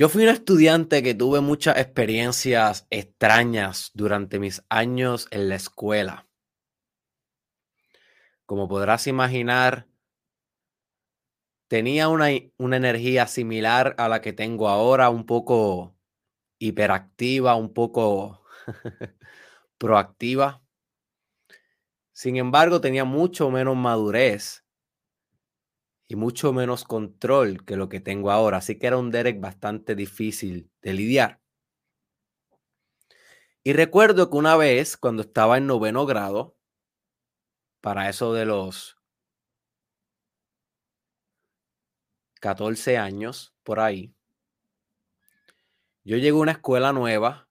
Yo fui un estudiante que tuve muchas experiencias extrañas durante mis años en la escuela. Como podrás imaginar, tenía una, una energía similar a la que tengo ahora, un poco hiperactiva, un poco proactiva. Sin embargo, tenía mucho menos madurez y mucho menos control que lo que tengo ahora. Así que era un Derek bastante difícil de lidiar. Y recuerdo que una vez, cuando estaba en noveno grado, para eso de los 14 años, por ahí, yo llegué a una escuela nueva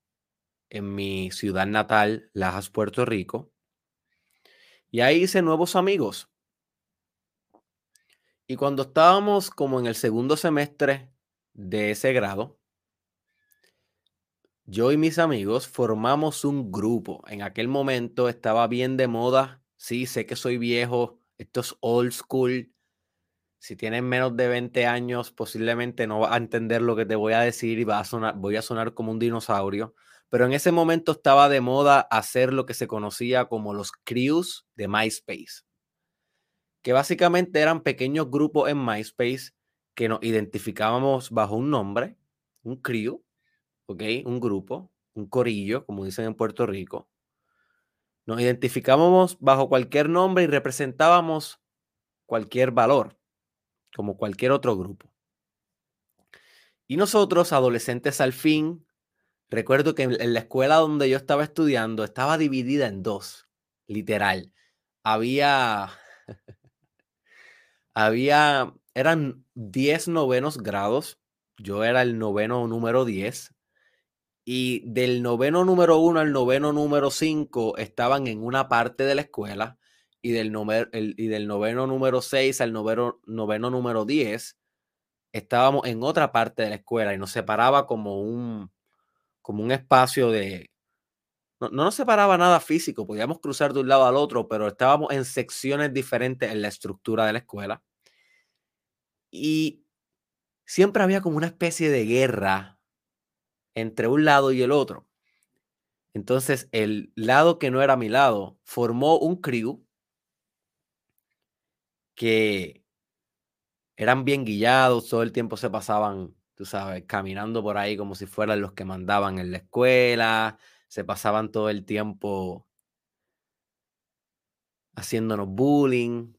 en mi ciudad natal, Lajas, Puerto Rico, y ahí hice nuevos amigos. Y cuando estábamos como en el segundo semestre de ese grado, yo y mis amigos formamos un grupo. En aquel momento estaba bien de moda. Sí, sé que soy viejo. Esto es old school. Si tienes menos de 20 años, posiblemente no vas a entender lo que te voy a decir y va a sonar, voy a sonar como un dinosaurio. Pero en ese momento estaba de moda hacer lo que se conocía como los crews de MySpace, que básicamente eran pequeños grupos en MySpace que nos identificábamos bajo un nombre, un crew, ¿ok? Un grupo, un corillo, como dicen en Puerto Rico. Nos identificábamos bajo cualquier nombre y representábamos cualquier valor como cualquier otro grupo. Y nosotros, adolescentes al fin, recuerdo que en la escuela donde yo estaba estudiando estaba dividida en dos, literal. Había, había, eran 10 novenos grados, yo era el noveno número 10, y del noveno número 1 al noveno número 5 estaban en una parte de la escuela y del, y del noveno número 6 al noveno, noveno número 10, estábamos en otra parte de la escuela y nos separaba como un, como un espacio de... No, no nos separaba nada físico, podíamos cruzar de un lado al otro, pero estábamos en secciones diferentes en la estructura de la escuela. Y siempre había como una especie de guerra entre un lado y el otro. Entonces, el lado que no era mi lado formó un crew que eran bien guiados, todo el tiempo se pasaban, tú sabes, caminando por ahí como si fueran los que mandaban en la escuela, se pasaban todo el tiempo haciéndonos bullying.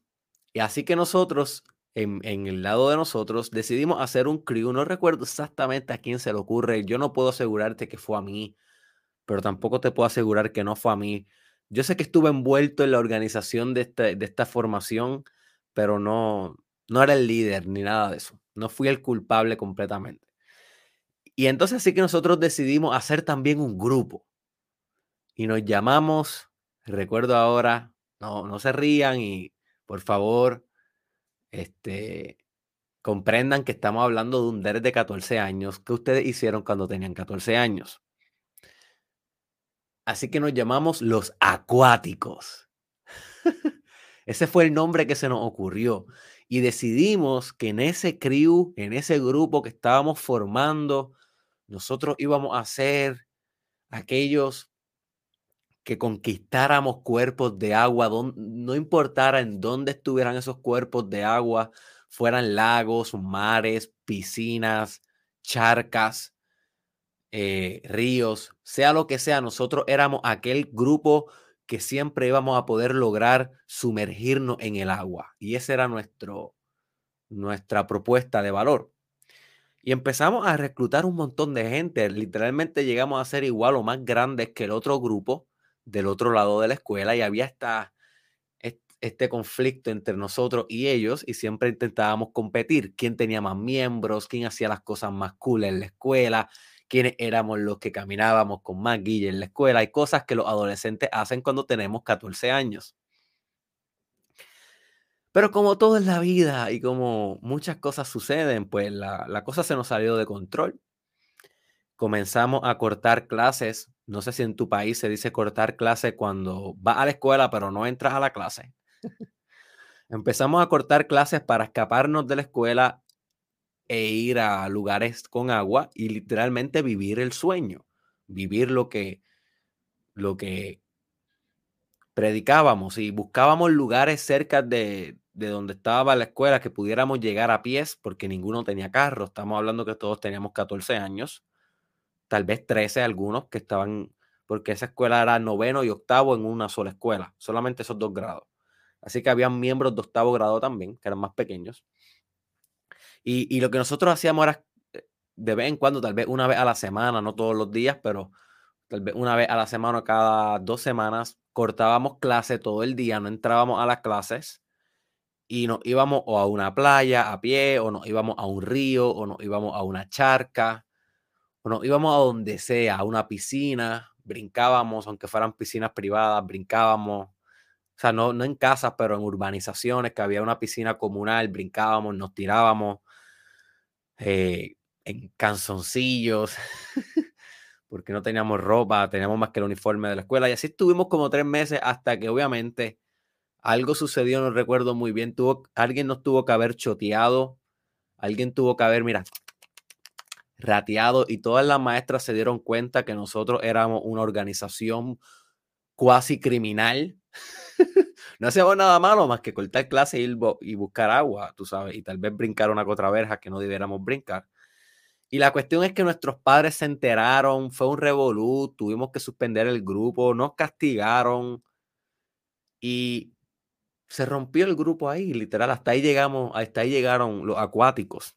Y así que nosotros, en, el lado de nosotros, decidimos hacer un crew. No recuerdo exactamente a quién se le ocurre. Yo no puedo asegurarte que fue a mí, pero tampoco te puedo asegurar que no fue a mí. Yo sé que estuve envuelto en la organización de esta, de esta formación pero no, no era el líder ni nada de eso. No fui el culpable completamente. Y entonces así que nosotros decidimos hacer también un grupo. Y nos llamamos, recuerdo ahora, no, no se rían y por favor, este, comprendan que estamos hablando de un DER de 14 años que ustedes hicieron cuando tenían 14 años. Así que nos llamamos los acuáticos. Ese fue el nombre que se nos ocurrió. Y decidimos que en ese crew, en ese grupo que estábamos formando, nosotros íbamos a ser aquellos que conquistáramos cuerpos de agua, no importara en dónde estuvieran esos cuerpos de agua, fueran lagos, mares, piscinas, charcas, eh, ríos, sea lo que sea, nosotros éramos aquel grupo que siempre íbamos a poder lograr sumergirnos en el agua. Y esa era nuestro, nuestra propuesta de valor. Y empezamos a reclutar un montón de gente. Literalmente llegamos a ser igual o más grandes que el otro grupo del otro lado de la escuela y había esta, este conflicto entre nosotros y ellos y siempre intentábamos competir. ¿Quién tenía más miembros? ¿Quién hacía las cosas más cool en la escuela? quiénes éramos los que caminábamos con más guille en la escuela. Hay cosas que los adolescentes hacen cuando tenemos 14 años. Pero como todo en la vida y como muchas cosas suceden, pues la, la cosa se nos salió de control. Comenzamos a cortar clases. No sé si en tu país se dice cortar clases cuando vas a la escuela pero no entras a la clase. Empezamos a cortar clases para escaparnos de la escuela e ir a lugares con agua y literalmente vivir el sueño, vivir lo que, lo que predicábamos y buscábamos lugares cerca de, de donde estaba la escuela que pudiéramos llegar a pies porque ninguno tenía carro. Estamos hablando que todos teníamos 14 años, tal vez 13 algunos que estaban, porque esa escuela era noveno y octavo en una sola escuela, solamente esos dos grados. Así que habían miembros de octavo grado también, que eran más pequeños. Y, y lo que nosotros hacíamos era eh, de vez en cuando, tal vez una vez a la semana, no todos los días, pero tal vez una vez a la semana, cada dos semanas, cortábamos clase todo el día, no entrábamos a las clases y nos íbamos o a una playa a pie, o nos íbamos a un río, o nos íbamos a una charca, o nos íbamos a donde sea, a una piscina, brincábamos, aunque fueran piscinas privadas, brincábamos. O sea, no, no en casas, pero en urbanizaciones, que había una piscina comunal, brincábamos, nos tirábamos eh, en canzoncillos, porque no teníamos ropa, teníamos más que el uniforme de la escuela. Y así estuvimos como tres meses hasta que obviamente algo sucedió, no recuerdo muy bien. Tuvo, alguien nos tuvo que haber choteado, alguien tuvo que haber, mira, rateado y todas las maestras se dieron cuenta que nosotros éramos una organización cuasi criminal. no hacíamos nada malo más que cortar clase y, y buscar agua, tú sabes, y tal vez brincar una verja que no debiéramos brincar. Y la cuestión es que nuestros padres se enteraron, fue un revolú, tuvimos que suspender el grupo, nos castigaron y se rompió el grupo ahí, literal, hasta ahí llegamos, hasta ahí llegaron los acuáticos,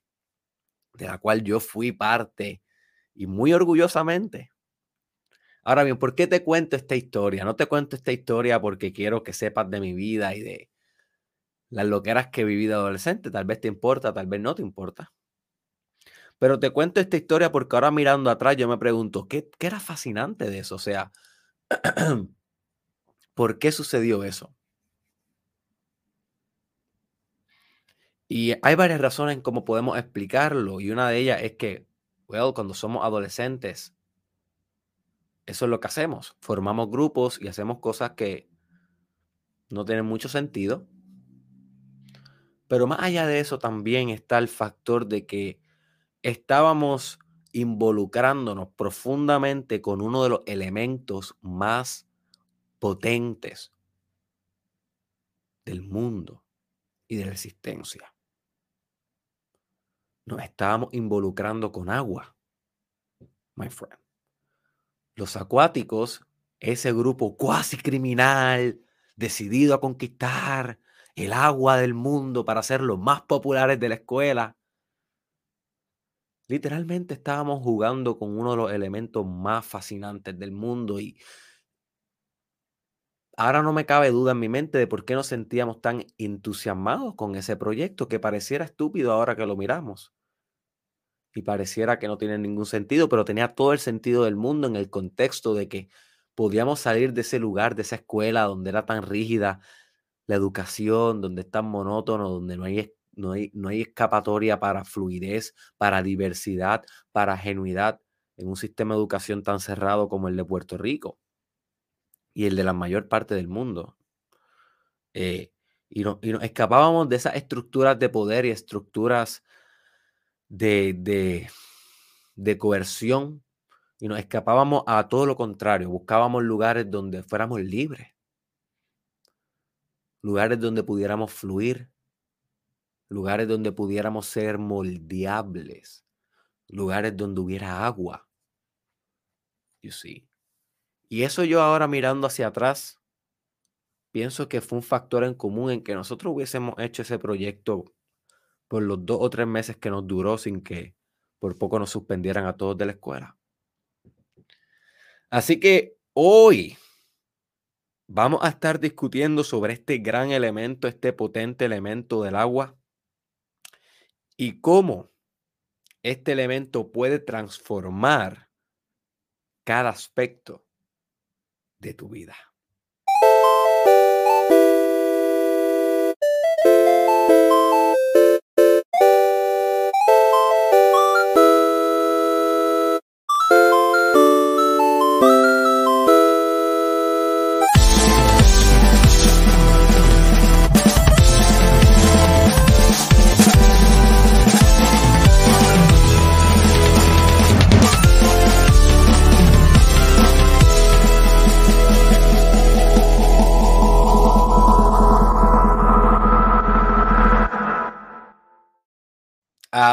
de la cual yo fui parte y muy orgullosamente. Ahora bien, ¿por qué te cuento esta historia? No te cuento esta historia porque quiero que sepas de mi vida y de las loqueras que he vivido adolescente. Tal vez te importa, tal vez no te importa. Pero te cuento esta historia porque ahora mirando atrás yo me pregunto, ¿qué, qué era fascinante de eso? O sea, ¿por qué sucedió eso? Y hay varias razones en cómo podemos explicarlo. Y una de ellas es que, well, cuando somos adolescentes, eso es lo que hacemos. Formamos grupos y hacemos cosas que no tienen mucho sentido. Pero más allá de eso también está el factor de que estábamos involucrándonos profundamente con uno de los elementos más potentes del mundo y de la existencia nos estábamos involucrando con agua, my friend. Los acuáticos, ese grupo cuasi criminal, decidido a conquistar el agua del mundo para ser los más populares de la escuela, literalmente estábamos jugando con uno de los elementos más fascinantes del mundo y ahora no me cabe duda en mi mente de por qué nos sentíamos tan entusiasmados con ese proyecto que pareciera estúpido ahora que lo miramos. Y pareciera que no tiene ningún sentido, pero tenía todo el sentido del mundo en el contexto de que podíamos salir de ese lugar, de esa escuela donde era tan rígida la educación, donde es tan monótono, donde no hay, no hay, no hay escapatoria para fluidez, para diversidad, para genuidad en un sistema de educación tan cerrado como el de Puerto Rico y el de la mayor parte del mundo. Eh, y, no, y, nos escapábamos de esas estructuras de poder y estructuras de, de, de coerción y nos escapábamos a todo lo contrario, buscábamos lugares donde fuéramos libres, lugares donde pudiéramos fluir, lugares donde pudiéramos ser moldeables, lugares donde hubiera agua. You see. Y eso yo ahora mirando hacia atrás, pienso que fue un factor en común en que nosotros hubiésemos hecho ese proyecto por los dos o tres meses que nos duró sin que por poco nos suspendieran a todos de la escuela. Así que hoy vamos a estar discutiendo sobre este gran elemento, este potente elemento del agua y cómo este elemento puede transformar cada aspecto de tu vida.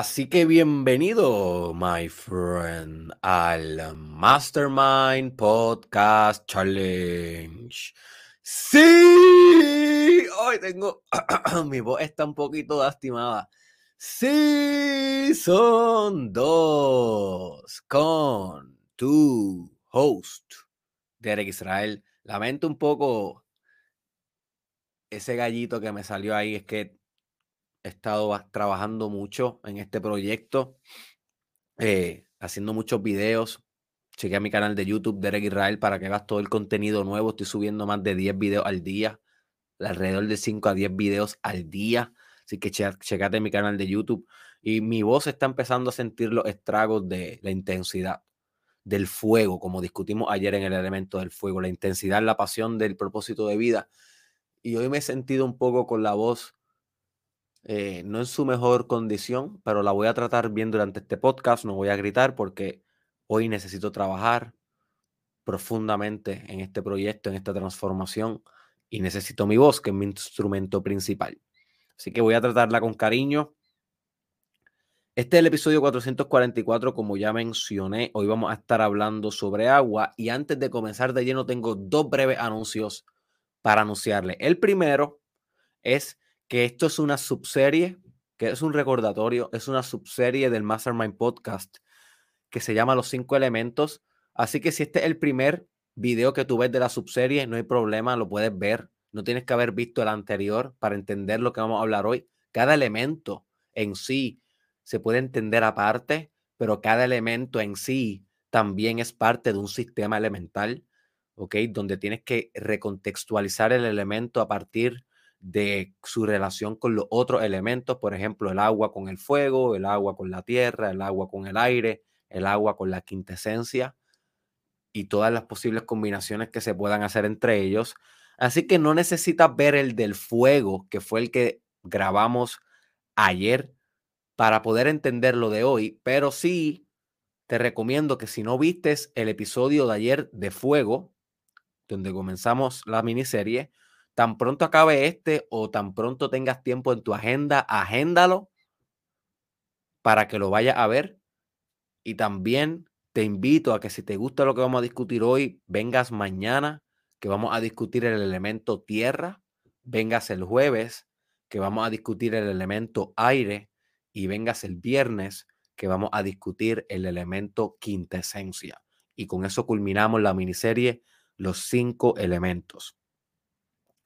Así que bienvenido, my friend, al Mastermind Podcast Challenge. Sí, hoy tengo, mi voz está un poquito lastimada. Sí, son dos con tu host, Derek Israel. Lamento un poco ese gallito que me salió ahí, es que he estado trabajando mucho en este proyecto, eh, haciendo muchos videos. Chequea mi canal de YouTube, Derek Israel, para que veas todo el contenido nuevo. Estoy subiendo más de 10 videos al día, alrededor de 5 a 10 videos al día. Así que checate mi canal de YouTube. Y mi voz está empezando a sentir los estragos de la intensidad, del fuego, como discutimos ayer en el elemento del fuego, la intensidad, la pasión del propósito de vida. Y hoy me he sentido un poco con la voz eh, no en su mejor condición, pero la voy a tratar bien durante este podcast. No voy a gritar porque hoy necesito trabajar profundamente en este proyecto, en esta transformación y necesito mi voz, que es mi instrumento principal. Así que voy a tratarla con cariño. Este es el episodio 444, como ya mencioné. Hoy vamos a estar hablando sobre agua y antes de comenzar de lleno tengo dos breves anuncios para anunciarle. El primero es que esto es una subserie, que es un recordatorio, es una subserie del Mastermind Podcast que se llama Los Cinco Elementos. Así que si este es el primer video que tú ves de la subserie, no hay problema, lo puedes ver. No tienes que haber visto el anterior para entender lo que vamos a hablar hoy. Cada elemento en sí se puede entender aparte, pero cada elemento en sí también es parte de un sistema elemental, ¿ok? Donde tienes que recontextualizar el elemento a partir de su relación con los otros elementos, por ejemplo, el agua con el fuego, el agua con la tierra, el agua con el aire, el agua con la quintesencia y todas las posibles combinaciones que se puedan hacer entre ellos. Así que no necesitas ver el del fuego, que fue el que grabamos ayer, para poder entender lo de hoy, pero sí te recomiendo que si no vistes el episodio de ayer de fuego, donde comenzamos la miniserie, Tan pronto acabe este o tan pronto tengas tiempo en tu agenda, agéndalo para que lo vayas a ver. Y también te invito a que si te gusta lo que vamos a discutir hoy, vengas mañana, que vamos a discutir el elemento tierra, vengas el jueves, que vamos a discutir el elemento aire, y vengas el viernes, que vamos a discutir el elemento quintesencia. Y con eso culminamos la miniserie Los cinco elementos.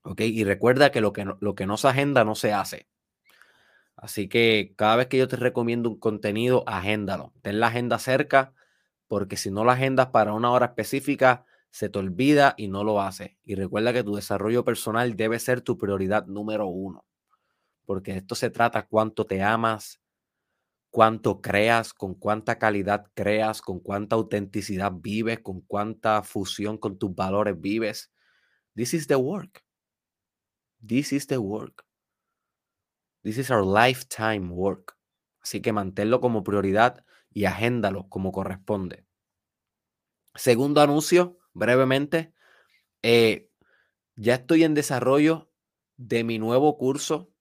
¿Ok? Y recuerda que lo que no, lo que no se agenda no se hace. Así que cada vez que yo te recomiendo un contenido, agéndalo. Ten la agenda cerca, porque si no la agendas para una hora específica, se te olvida y no lo haces. Y recuerda que tu desarrollo personal debe ser tu prioridad número uno. Porque esto se trata cuánto te amas, cuánto creas, con cuánta calidad creas, con cuánta autenticidad vives, con cuánta fusión con tus valores vives. This is the work. This is the work. This is our lifetime work. Así que manténlo como prioridad y agéndalo como corresponde. Segundo anuncio, brevemente. Eh, ya estoy en desarrollo de mi nuevo curso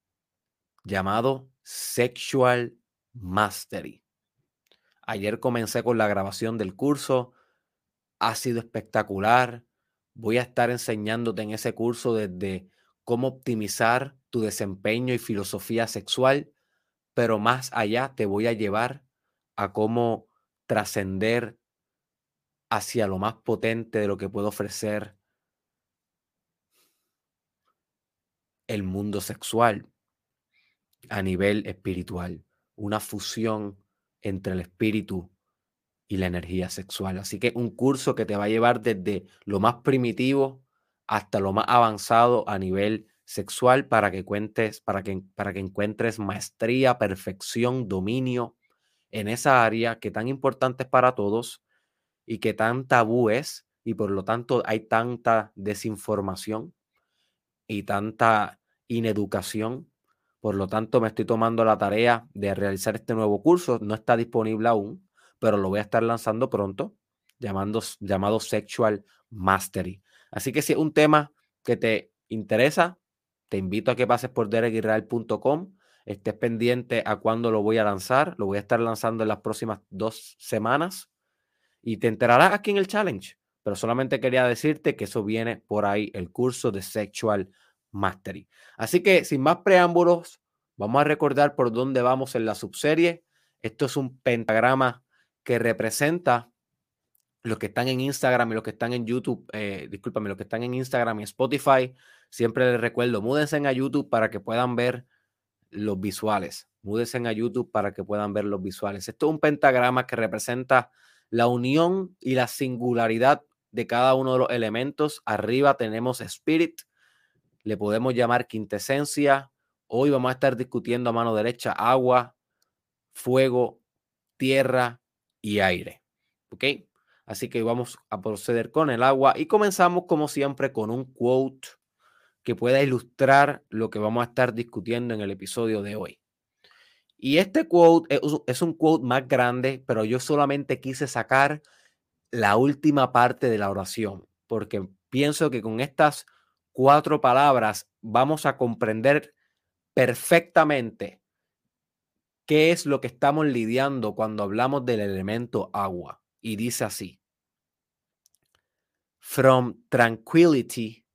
llamado Sexual Mastery. Ayer comencé con la grabación del curso. Ha sido espectacular. Voy a estar enseñándote en ese curso desde cómo optimizar tu desempeño y filosofía sexual, pero más allá te voy a llevar a cómo trascender hacia lo más potente de lo que puede ofrecer el mundo sexual a nivel espiritual, una fusión entre el espíritu y la energía sexual. Así que un curso que te va a llevar desde lo más primitivo hasta lo más avanzado a nivel sexual para que cuentes, para que, para que encuentres maestría, perfección, dominio en esa área que tan importante es para todos y que tan tabú es y por lo tanto hay tanta desinformación y tanta ineducación. Por lo tanto, me estoy tomando la tarea de realizar este nuevo curso. No está disponible aún, pero lo voy a estar lanzando pronto, llamando, llamado Sexual Mastery. Así que si es un tema que te interesa, te invito a que pases por derekisrael.com. Estés pendiente a cuándo lo voy a lanzar. Lo voy a estar lanzando en las próximas dos semanas y te enterarás aquí en el challenge. Pero solamente quería decirte que eso viene por ahí, el curso de Sexual Mastery. Así que sin más preámbulos, vamos a recordar por dónde vamos en la subserie. Esto es un pentagrama que representa los que están en Instagram y los que están en YouTube, eh, discúlpame, los que están en Instagram y Spotify, siempre les recuerdo, múdense a YouTube para que puedan ver los visuales. Múdense a YouTube para que puedan ver los visuales. Esto es un pentagrama que representa la unión y la singularidad de cada uno de los elementos. Arriba tenemos Spirit, le podemos llamar quintesencia. Hoy vamos a estar discutiendo a mano derecha agua, fuego, tierra y aire. ¿Ok? Así que vamos a proceder con el agua y comenzamos como siempre con un quote que pueda ilustrar lo que vamos a estar discutiendo en el episodio de hoy. Y este quote es un quote más grande, pero yo solamente quise sacar la última parte de la oración, porque pienso que con estas cuatro palabras vamos a comprender perfectamente qué es lo que estamos lidiando cuando hablamos del elemento agua. Y dice así, From tranquility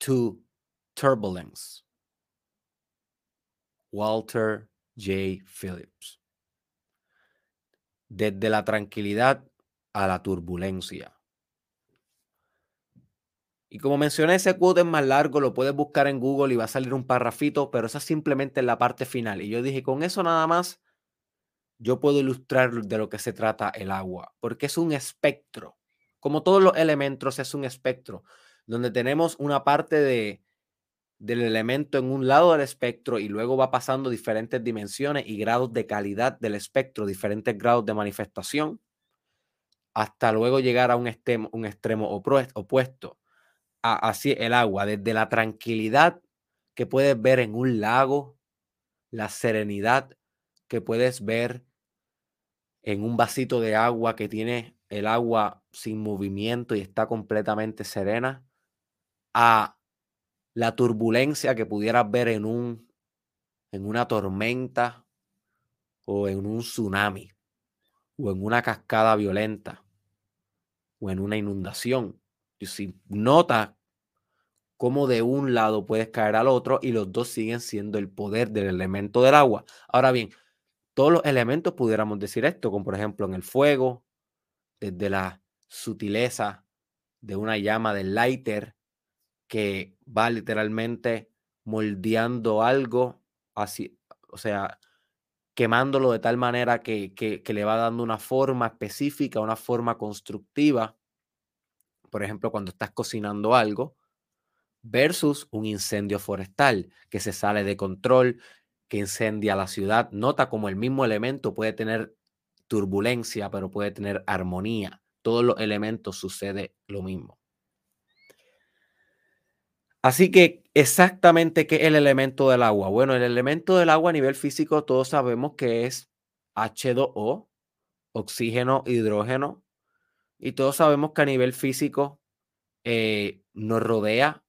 to turbulence. Walter J. Phillips. Desde la tranquilidad a la turbulencia. Y como mencioné, ese quote es más largo, lo puedes buscar en Google y va a salir un parrafito, pero esa es simplemente la parte final. Y yo dije, con eso nada más, yo puedo ilustrar de lo que se trata el agua, porque es un espectro. Como todos los elementos, es un espectro, donde tenemos una parte de, del elemento en un lado del espectro y luego va pasando diferentes dimensiones y grados de calidad del espectro, diferentes grados de manifestación, hasta luego llegar a un extremo, un extremo opuesto. así el agua, desde la tranquilidad que puedes ver en un lago, la serenidad que puedes ver en un vasito de agua que tiene el agua sin movimiento y está completamente serena, a la turbulencia que pudieras ver en un en una tormenta o en un tsunami o en una cascada violenta o en una inundación. Y si notas cómo de un lado puedes caer al otro y los dos siguen siendo el poder del elemento del agua. Ahora bien, todos los elementos pudiéramos decir esto, como por ejemplo en el fuego, desde la sutileza de una llama del lighter que va literalmente moldeando algo, así, o sea, quemándolo de tal manera que, que, le va dando una forma específica, una forma constructiva. Por ejemplo, cuando estás cocinando algo, versus un incendio forestal que se sale de control, que incendia la ciudad. Nota como el mismo elemento puede tener turbulencia, pero puede tener armonía. Todos los elementos sucede lo mismo. Así que exactamente qué es el elemento del agua. Bueno, el elemento del agua a nivel físico todos sabemos que es H2O, oxígeno, hidrógeno. Y todos sabemos que a nivel físico eh, nos rodea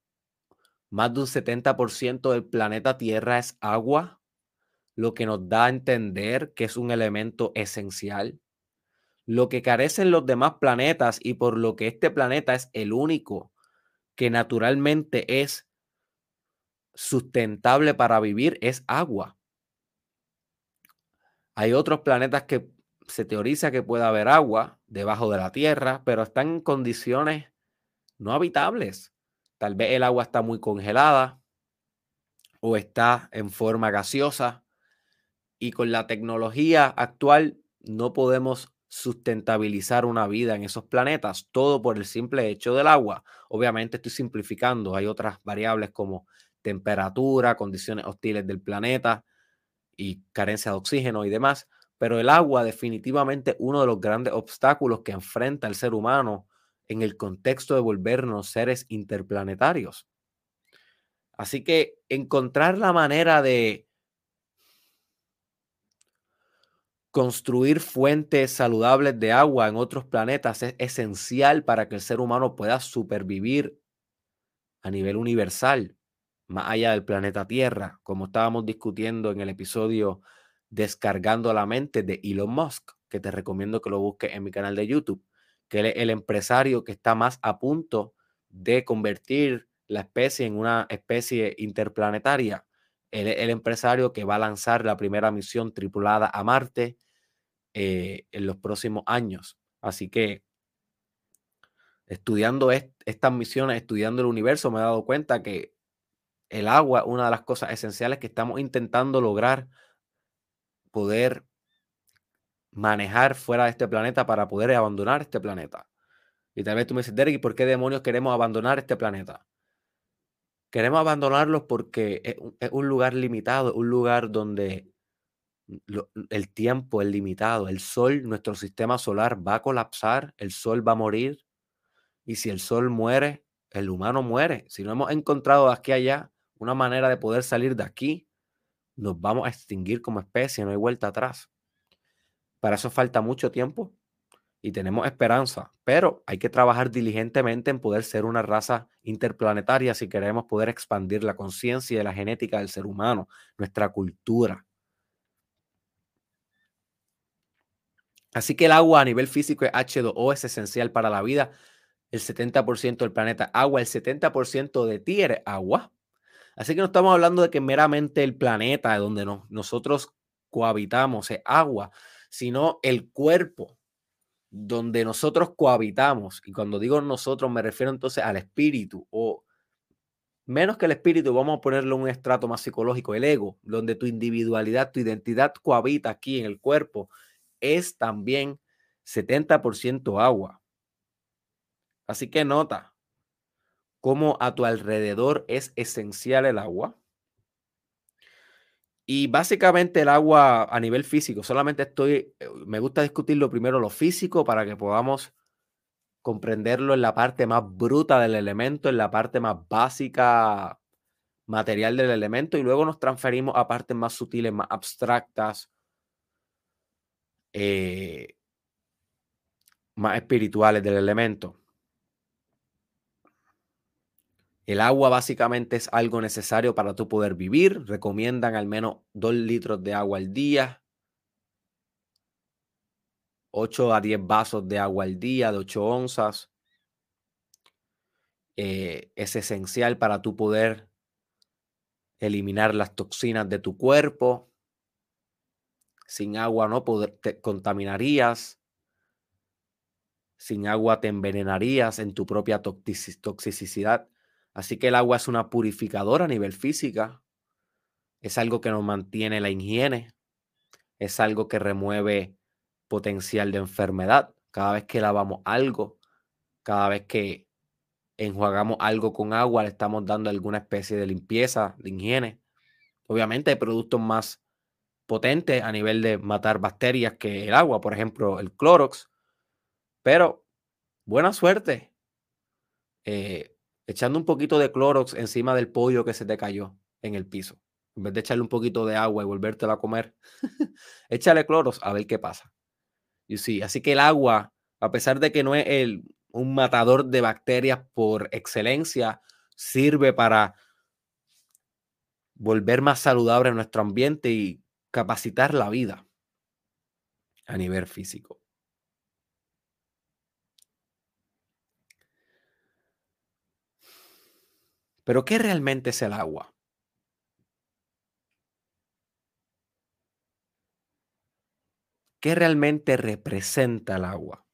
más de un 70% del planeta Tierra es agua lo que nos da a entender que es un elemento esencial. Lo que carecen los demás planetas y por lo que este planeta es el único que naturalmente es sustentable para vivir es agua. Hay otros planetas que se teoriza que puede haber agua debajo de la Tierra, pero están en condiciones no habitables. Tal vez el agua está muy congelada o está en forma gaseosa y con la tecnología actual no podemos sustentabilizar una vida en esos planetas, todo por el simple hecho del agua. Obviamente estoy simplificando, hay otras variables como temperatura, condiciones hostiles del planeta y carencia de oxígeno y demás, pero el agua definitivamente uno de los grandes obstáculos que enfrenta el ser humano en el contexto de volvernos seres interplanetarios. Así que encontrar la manera de Construir fuentes saludables de agua en otros planetas es esencial para que el ser humano pueda supervivir a nivel universal. más allá del planeta Tierra, como estábamos discutiendo en el episodio Descargando la mente de Elon Musk, que te recomiendo que lo busques en mi canal de YouTube, que él es el empresario que está más a punto de convertir la especie en una especie interplanetaria. Es el empresario que va a lanzar la primera misión tripulada a Marte eh, en los próximos años. Así que estudiando estas misiones, estudiando el universo, me he dado cuenta que el agua es una de las cosas esenciales que estamos intentando lograr poder manejar fuera de este planeta para poder abandonar este planeta. Y tal vez tú me dices, Derek, ¿por qué demonios queremos abandonar este planeta? Queremos abandonarlos porque es un, lugar limitado, un lugar donde el tiempo es limitado. El sol, nuestro sistema solar va a colapsar, el sol va a morir. Y si el sol muere, el humano muere. Si no hemos encontrado de aquí allá una manera de poder salir de aquí, nos vamos a extinguir como especie, no hay vuelta atrás. Para eso falta mucho tiempo y tenemos esperanza, pero hay que trabajar diligentemente en poder ser una raza interplanetaria si queremos poder expandir la conciencia y la genética del ser humano, nuestra cultura. Así que el agua a nivel físico es H2O, es esencial para la vida. El 70% del planeta agua, el 70% de ti eres agua. Así que no estamos hablando de que meramente el planeta donde nosotros cohabitamos es agua, sino el cuerpo donde nosotros cohabitamos. Y cuando digo nosotros me refiero entonces al espíritu o menos que el espíritu, vamos a ponerlo en un estrato más psicológico, el ego, donde tu individualidad, tu identidad cohabita aquí en el cuerpo, es también 70% agua. Así que nota cómo a tu alrededor es esencial el agua. Y básicamente el agua a nivel físico, solamente estoy, eh, me gusta discutirlo primero lo físico para que podamos comprenderlo en la parte más bruta del elemento, en la parte más básica material del elemento y luego nos transferimos a partes más sutiles, más abstractas, eh, más espirituales del elemento. El agua básicamente es algo necesario para tú poder vivir. Recomiendan al menos 2 litros de agua al día. 8 a 10 vasos de agua al día de 8 onzas. Eh, es esencial para tú poder eliminar las toxinas de tu cuerpo. Sin agua no te contaminarías. Sin agua te envenenarías en tu propia toxicidad. Así que el agua es una purificadora a nivel física. Es algo que nos mantiene la higiene. Es algo que remueve potencial de enfermedad. Cada vez que lavamos algo, cada vez que enjuagamos algo con agua, le estamos dando alguna especie de limpieza, de higiene. Obviamente hay productos más potentes a nivel de matar bacterias que el agua, por ejemplo, el Clorox. Pero buena suerte. Eh, echando un poquito de Clorox encima del pollo que se te cayó en el piso. En vez de echarle un poquito de agua y volvértela a comer, échale Clorox a ver qué pasa. Y sí, así que el agua, a pesar de que no es el, un matador de bacterias por excelencia, sirve para volver más saludable nuestro ambiente y capacitar la vida a nivel físico. Pero ¿qué realmente es el agua? ¿Qué realmente representa el agua?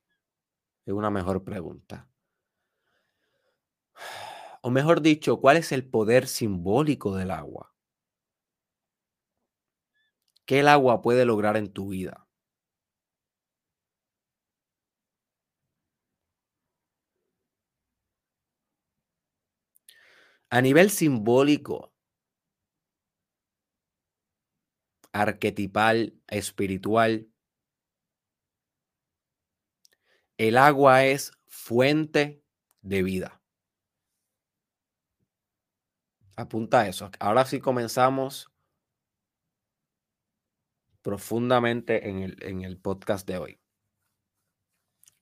Es una mejor pregunta. O mejor dicho, ¿cuál es el poder simbólico del agua? ¿Qué el agua puede lograr en tu vida? A nivel simbólico, arquetipal, espiritual, el agua es fuente de vida. Apunta eso. Ahora sí comenzamos profundamente en el, en el podcast de hoy.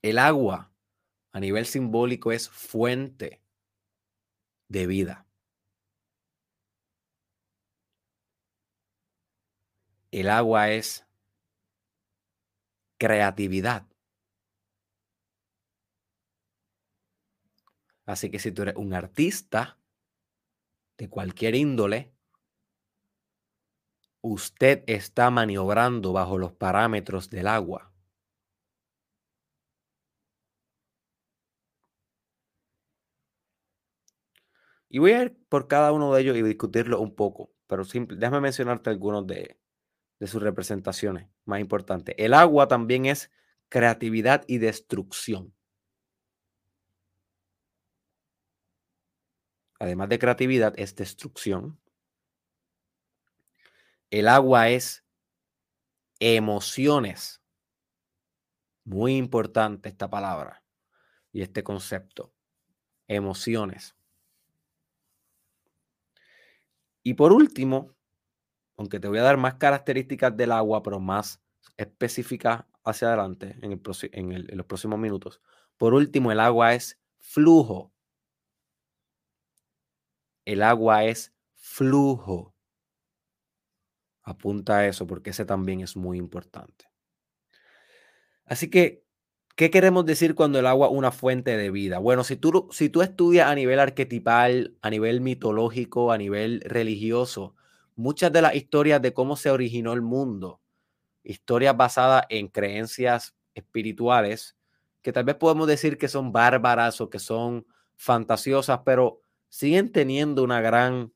El agua a nivel simbólico es fuente de vida. El agua es creatividad. Así que si tú eres un artista de cualquier índole, usted está maniobrando bajo los parámetros del agua. Y voy a ir por cada uno de ellos y discutirlo un poco, pero simple, déjame mencionarte algunos de, de sus representaciones más importantes. El agua también es creatividad y destrucción. Además de creatividad, es destrucción. El agua es emociones. Muy importante esta palabra y este concepto. Emociones. Y por último, aunque te voy a dar más características del agua, pero más específicas hacia adelante en, en los próximos minutos. Por último, el agua es flujo. El agua es flujo. Apunta a eso porque ese también es muy importante. Así que, ¿qué queremos decir cuando el agua es una fuente de vida? Bueno, si tú, si tú estudias a nivel arquetipal, a nivel mitológico, a nivel religioso, muchas de las historias de cómo se originó el mundo, historias basadas en creencias espirituales, que tal vez podemos decir que son bárbaras o que son fantasiosas, pero siguen teniendo una gran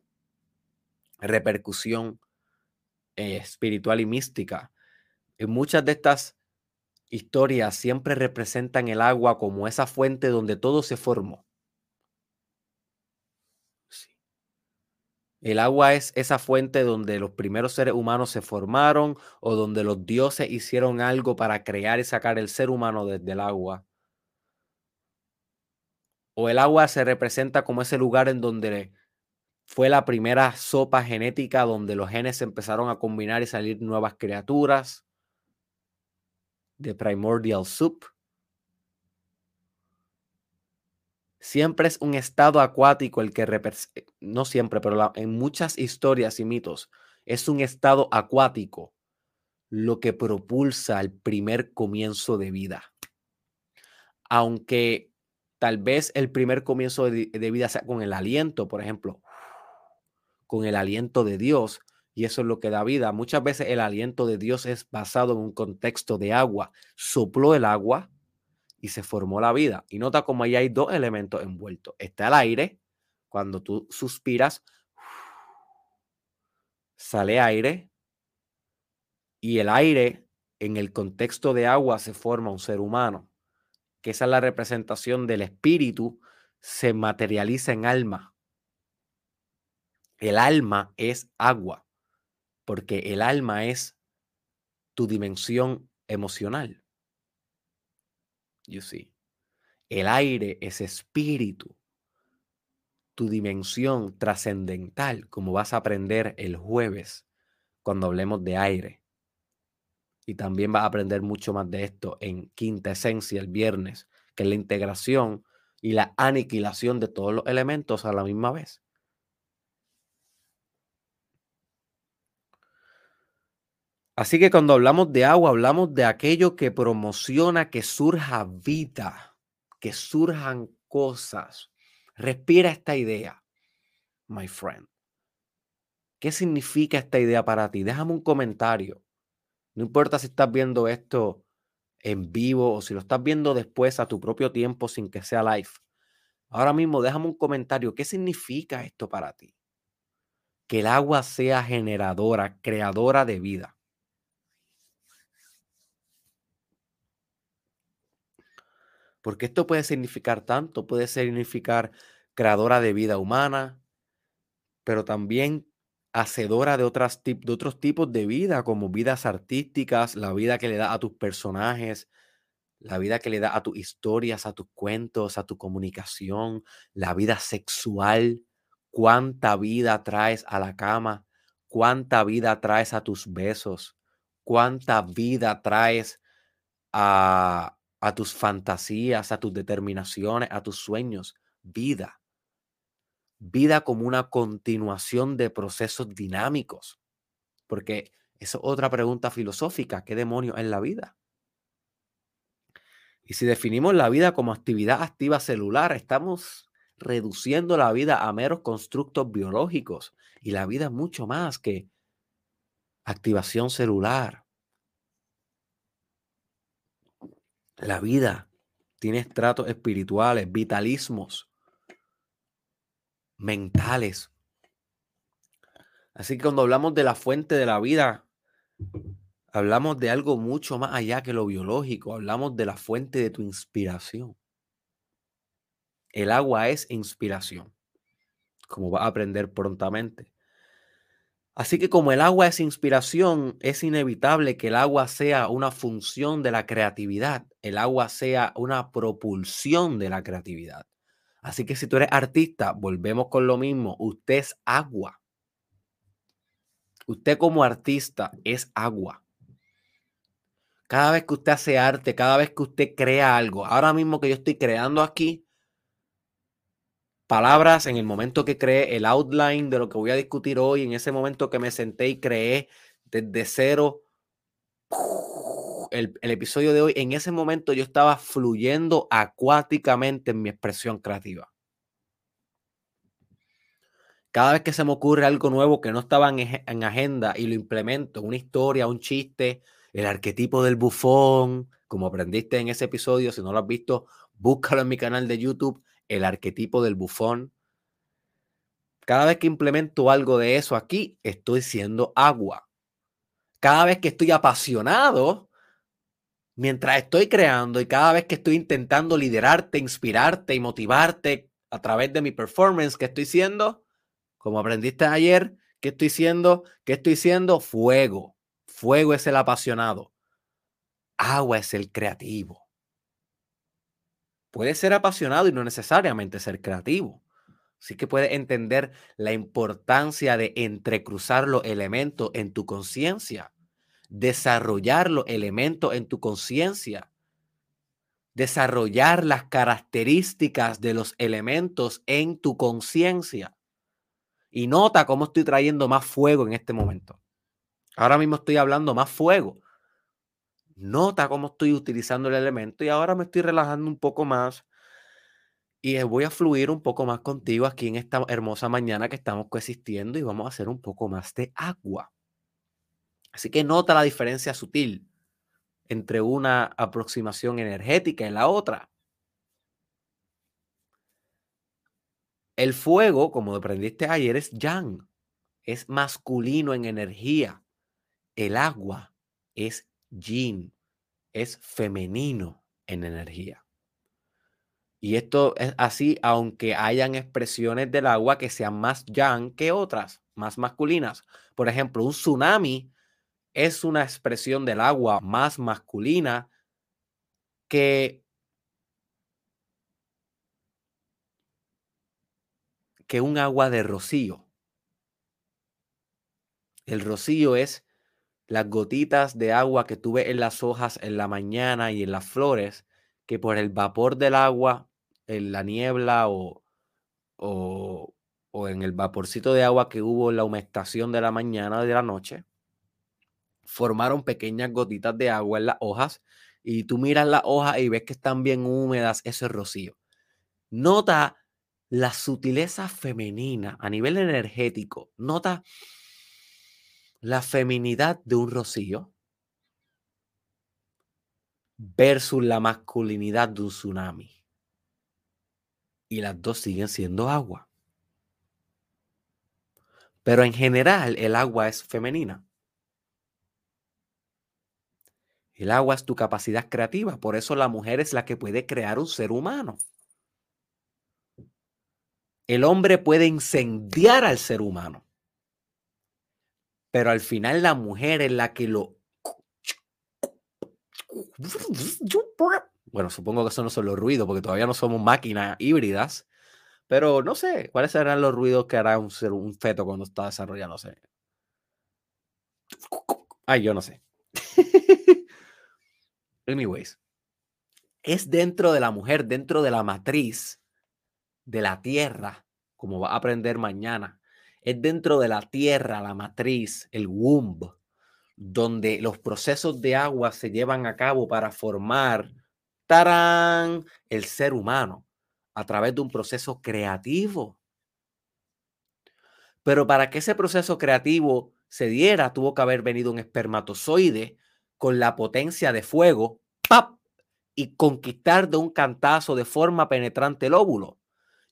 repercusión eh, espiritual y mística. En muchas de estas historias siempre representan el agua como esa fuente donde todo se formó. El agua es esa fuente donde los primeros seres humanos se formaron o donde los dioses hicieron algo para crear y sacar el ser humano desde el agua. O el agua se representa como ese lugar en donde fue la primera sopa genética donde los genes se empezaron a combinar y salir nuevas criaturas. The Primordial Soup. Siempre es un estado acuático el que, eh, no siempre, pero en muchas historias y mitos, es un estado acuático lo que propulsa el primer comienzo de vida. Aunque tal vez el primer comienzo de, vida sea con el aliento, por ejemplo, con el aliento de Dios, y eso es lo que da vida. Muchas veces el aliento de Dios es basado en un contexto de agua. Sopló el agua y se formó la vida. Y nota cómo ahí hay dos elementos envueltos. Está el aire, cuando tú suspiras, sale aire, y el aire en el contexto de agua se forma un ser humano, que esa es la representación del espíritu, se materializa en alma. El alma es agua, porque el alma es tu dimensión emocional. You see. El aire es espíritu, tu dimensión trascendental, como vas a aprender el jueves cuando hablemos de aire. Y también vas a aprender mucho más de esto en quinta esencia el viernes, que es la integración y la aniquilación de todos los elementos a la misma vez. Así que cuando hablamos de agua, hablamos de aquello que promociona que surja vida, que surjan cosas. Respira esta idea, my friend. ¿Qué significa esta idea para ti? Déjame un comentario. No importa si estás viendo esto en vivo o si lo estás viendo después a tu propio tiempo sin que sea live. Ahora mismo déjame un comentario. ¿Qué significa esto para ti? Que el agua sea generadora, creadora de vida. Porque esto puede significar tanto, puede significar creadora de vida humana, pero también hacedora de, otras, de otros tipos de vida, como vidas artísticas, la vida que le da a tus personajes, la vida que le da a tus historias, a tus cuentos, a tu comunicación, la vida sexual, cuánta vida traes a la cama, cuánta vida traes a tus besos, cuánta vida traes a, a tus fantasías, a tus determinaciones, a tus sueños. Vida. Vida como una continuación de procesos dinámicos. Porque Esa es otra pregunta filosófica. ¿Qué demonio es la vida? Y si definimos la vida como actividad activa celular, estamos reduciendo la vida a meros constructos biológicos. Y la vida es mucho más que activación celular. La vida tiene estratos espirituales, vitalismos, mentales. Así que cuando hablamos de la fuente de la vida, hablamos de algo mucho más allá que lo biológico, hablamos de la fuente de tu inspiración. El agua es inspiración, como vas a aprender prontamente. Así que como el agua es inspiración, es inevitable que el agua sea una función de la creatividad, el agua sea una propulsión de la creatividad. Así que si tú eres artista, volvemos con lo mismo, usted es agua. Usted como artista es agua. Cada vez que usted hace arte, cada vez que usted crea algo, ahora mismo que yo estoy creando aquí, palabras en el momento que creé el outline de lo que voy a discutir hoy, en ese momento que me senté y creé desde cero el, episodio de hoy, en ese momento yo estaba fluyendo acuáticamente en mi expresión creativa. Cada vez que se me ocurre algo nuevo que no estaba en, en agenda y lo implemento, una historia, un chiste, el arquetipo del bufón, como aprendiste en ese episodio, si no lo has visto, búscalo en mi canal de YouTube el arquetipo del bufón. Cada vez que implemento algo de eso aquí, estoy siendo agua. Cada vez que estoy apasionado, mientras estoy creando y cada vez que estoy intentando liderarte, inspirarte y motivarte a través de mi performance que estoy siendo, como aprendiste ayer, ¿qué estoy siendo? ¿Qué estoy siendo? Fuego. Fuego es el apasionado. Agua es el creativo. Puede ser apasionado y no necesariamente ser creativo. Así que puedes entender la importancia de entrecruzar los elementos en tu conciencia, desarrollar los elementos en tu conciencia, desarrollar las características de los elementos en tu conciencia. Y nota cómo estoy trayendo más fuego en este momento. Ahora mismo estoy hablando más fuego Nota cómo estoy utilizando el elemento y ahora me estoy relajando un poco más y voy a fluir un poco más contigo aquí en esta hermosa mañana que estamos coexistiendo y vamos a hacer un poco más de agua. Así que nota la diferencia sutil entre una aproximación energética y la otra. El fuego, como aprendiste ayer, es yang, es masculino en energía. El agua es yin, es femenino en energía. Y esto es así, aunque hayan expresiones del agua que sean más yang que otras, más masculinas. Por ejemplo, un tsunami es una expresión del agua más masculina que, que un agua de rocío. El rocío es las gotitas de agua que tuve en las hojas en la mañana y en las flores, que por el vapor del agua, en la niebla o, o, o en el vaporcito de agua que hubo en la humectación de la mañana y de la noche, formaron pequeñas gotitas de agua en las hojas y tú miras las hojas y ves que están bien húmedas, ese rocío. Nota la sutileza femenina a nivel energético. Nota la feminidad de un rocío versus la masculinidad de un tsunami. Y las dos siguen siendo agua. Pero en general el agua es femenina. El agua es tu capacidad creativa, por eso la mujer es la que puede crear un ser humano. El hombre puede incendiar al ser humano pero al final la mujer es la que lo... Bueno, supongo que eso no son los ruidos, porque todavía no somos máquinas híbridas, pero no sé, ¿cuáles serán los ruidos que hará un, ser, un feto cuando está desarrollándose? Ay, yo no sé. Anyways, es dentro de la mujer, dentro de la matriz de la tierra, como va a aprender mañana, es dentro de la tierra, la matriz, el womb, donde los procesos de agua se llevan a cabo para formar, tarán, el ser humano a través de un proceso creativo. Pero para que ese proceso creativo se diera, tuvo que haber venido un espermatozoide con la potencia de fuego, ¡pap! y conquistar de un cantazo de forma penetrante el óvulo.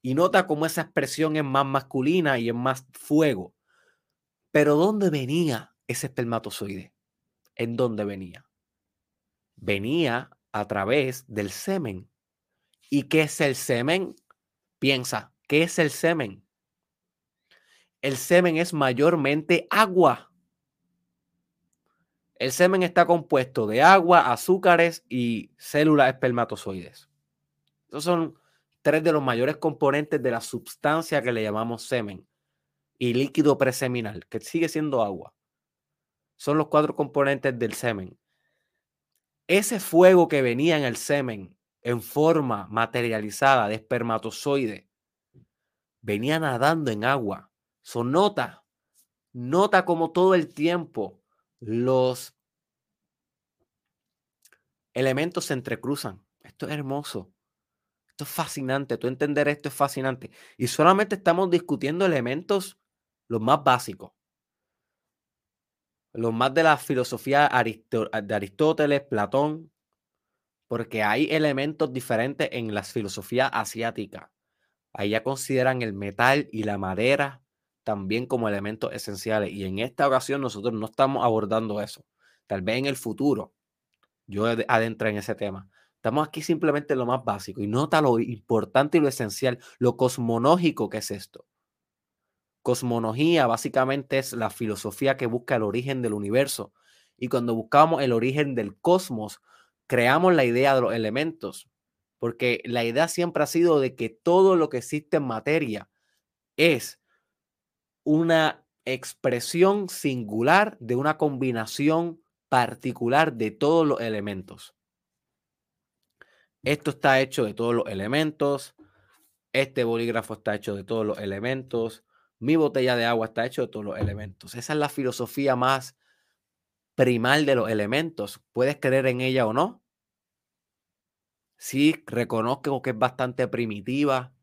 Y nota cómo esa expresión es más masculina y es más fuego. Pero ¿dónde venía ese espermatozoide? ¿En dónde venía? Venía a través del semen. ¿Y qué es el semen? Piensa, ¿qué es el semen? El semen es mayormente agua. El semen está compuesto de agua, azúcares y células espermatozoides. Esos son tres de los mayores componentes de la sustancia que le llamamos semen y líquido preseminal, que sigue siendo agua. Son los cuatro componentes del semen. Ese fuego que venía en el semen en forma materializada de espermatozoide venía nadando en agua. Son nota, nota como todo el tiempo los elementos se entrecruzan. Esto es hermoso. Esto es fascinante. Tú entender esto es fascinante. Y solamente estamos discutiendo elementos los más básicos. Los más de la filosofía de Aristóteles, Platón, porque hay elementos diferentes en las filosofías asiáticas. Ahí ya consideran el metal y la madera también como elementos esenciales. Y en esta ocasión nosotros no estamos abordando eso. Tal vez en el futuro yo adentro en ese tema. Estamos aquí simplemente en lo más básico y nota lo importante y lo esencial, lo cosmonógico que es esto. Cosmología básicamente es la filosofía que busca el origen del universo. Y cuando buscamos el origen del cosmos, creamos la idea de los elementos. Porque la idea siempre ha sido de que todo lo que existe en materia es una expresión singular de una combinación particular de todos los elementos. Esto está hecho de todos los elementos. Este bolígrafo está hecho de todos los elementos. Mi botella de agua está hecho de todos los elementos. Esa es la filosofía más primal de los elementos. Puedes creer en ella o no. Sí, reconozco que es bastante primitiva,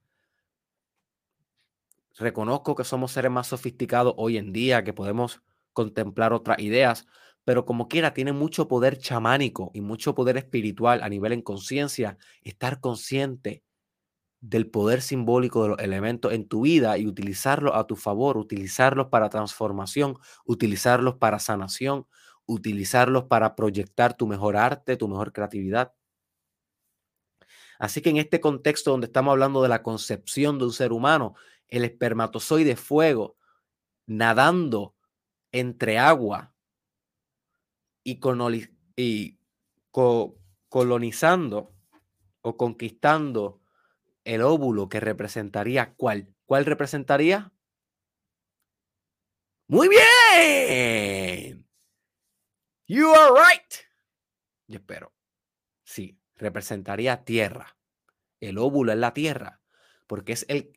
Reconozco que somos seres más sofisticados hoy en día, que podemos contemplar otras ideas, pero como quiera tiene mucho poder chamánico y mucho poder espiritual a nivel en conciencia, estar consciente del poder simbólico de los elementos en tu vida y utilizarlos a tu favor, utilizarlos para transformación, utilizarlos para sanación, utilizarlos para proyectar tu mejor arte, tu mejor creatividad. Así que en este contexto donde estamos hablando de la concepción de un ser humano, el espermatozoide fuego nadando entre agua y, colonizando o conquistando el óvulo que representaría cuál. ¿Cuál representaría? Muy bien. You are right. Yo espero. Sí, representaría tierra. El óvulo es la tierra, porque es el,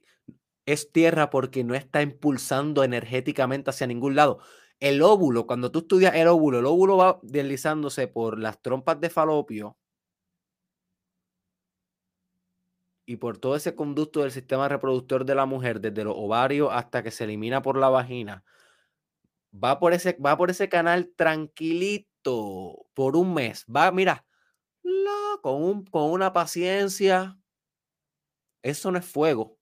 es tierra porque no está impulsando energéticamente hacia ningún lado. El óvulo, cuando tú estudias el óvulo, el óvulo va deslizándose por las trompas de falopio y por todo ese conducto del sistema reproductor de la mujer, desde los ovarios hasta que se elimina por la vagina. Va por ese, va por ese canal tranquilito por un mes. Va, mira, con, un, con una paciencia. Eso no es fuego.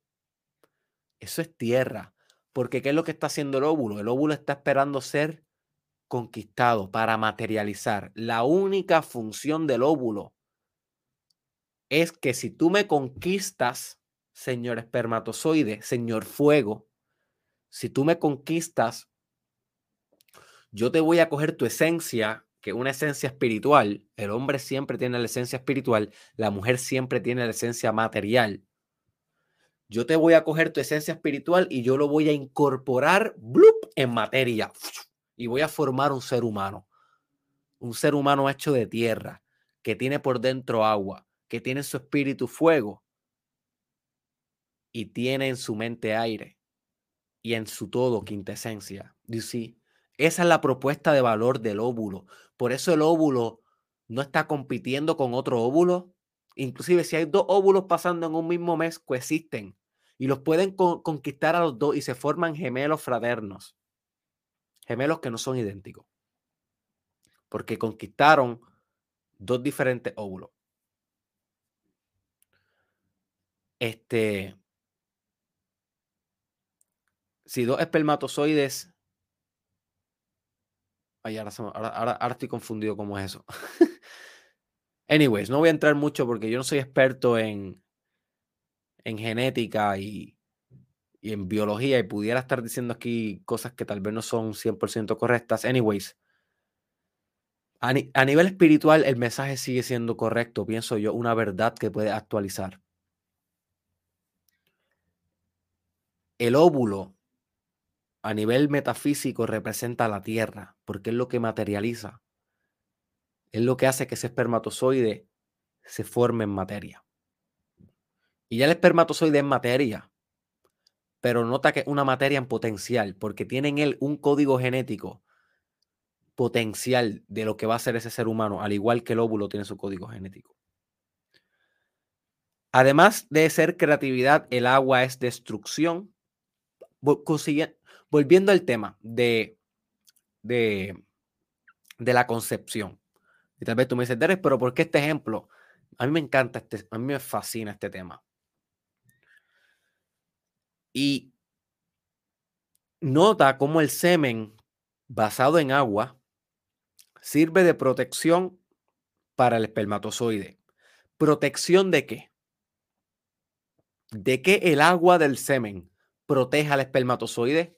Eso es tierra. Porque ¿qué es lo que está haciendo el óvulo? El óvulo está esperando ser conquistado para materializar. La única función del óvulo es que si tú me conquistas, señor espermatozoide, señor fuego, si tú me conquistas, yo te voy a coger tu esencia, que es una esencia espiritual. El hombre siempre tiene la esencia espiritual, la mujer siempre tiene la esencia material. Yo te voy a coger tu esencia espiritual y yo lo voy a incorporar en materia y voy a formar un ser humano. Un ser humano hecho de tierra, que tiene por dentro agua, que tiene su espíritu fuego y tiene en su mente aire y en su todo quintesencia. You? Esa es la propuesta de valor del óvulo. Por eso el óvulo no está compitiendo con otro óvulo. Inclusive si hay dos óvulos pasando en un mismo mes, coexisten y los pueden conquistar a los dos y se forman gemelos fraternos. Gemelos que no son idénticos. Porque conquistaron dos diferentes óvulos. Este, si dos espermatozoides Ay, ahora, ahora, estoy confundido cómo es eso. Anyways, no voy a entrar mucho porque yo no soy experto en, en genética y, y en biología y pudiera estar diciendo aquí cosas que tal vez no son 100% correctas. Anyways, a, a, nivel espiritual el mensaje sigue siendo correcto, pienso yo, una verdad que puede actualizar. El óvulo a nivel metafísico representa la Tierra, porque es lo que materializa. Es lo que hace que ese espermatozoide se forme en materia. Y ya el espermatozoide es materia, pero nota que es una materia en potencial, porque tiene en él un código genético potencial de lo que va a ser ese ser humano, al igual que el óvulo tiene su código genético. Además de ser creatividad, el agua es destrucción. Volviendo al tema de, de, de la concepción. Y tal vez tú me dices, pero ¿por qué este ejemplo? A mí me encanta, este, a mí me fascina este tema. Y nota cómo el semen basado en agua sirve de protección para el espermatozoide. ¿Protección de qué? De que el agua del semen proteja al espermatozoide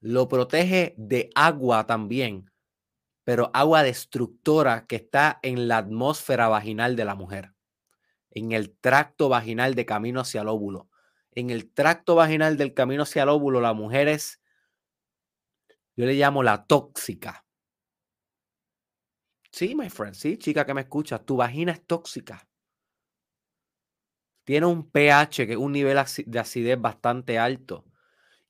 lo protege de agua también, pero agua destructora que está en la atmósfera vaginal de la mujer, en el tracto vaginal de camino hacia el óvulo. En el tracto vaginal del camino hacia el óvulo, la mujer es, yo le llamo la tóxica. Sí, my friend, sí, chica que me escucha, tu vagina es tóxica. Tiene un pH, que es un nivel de acidez bastante alto.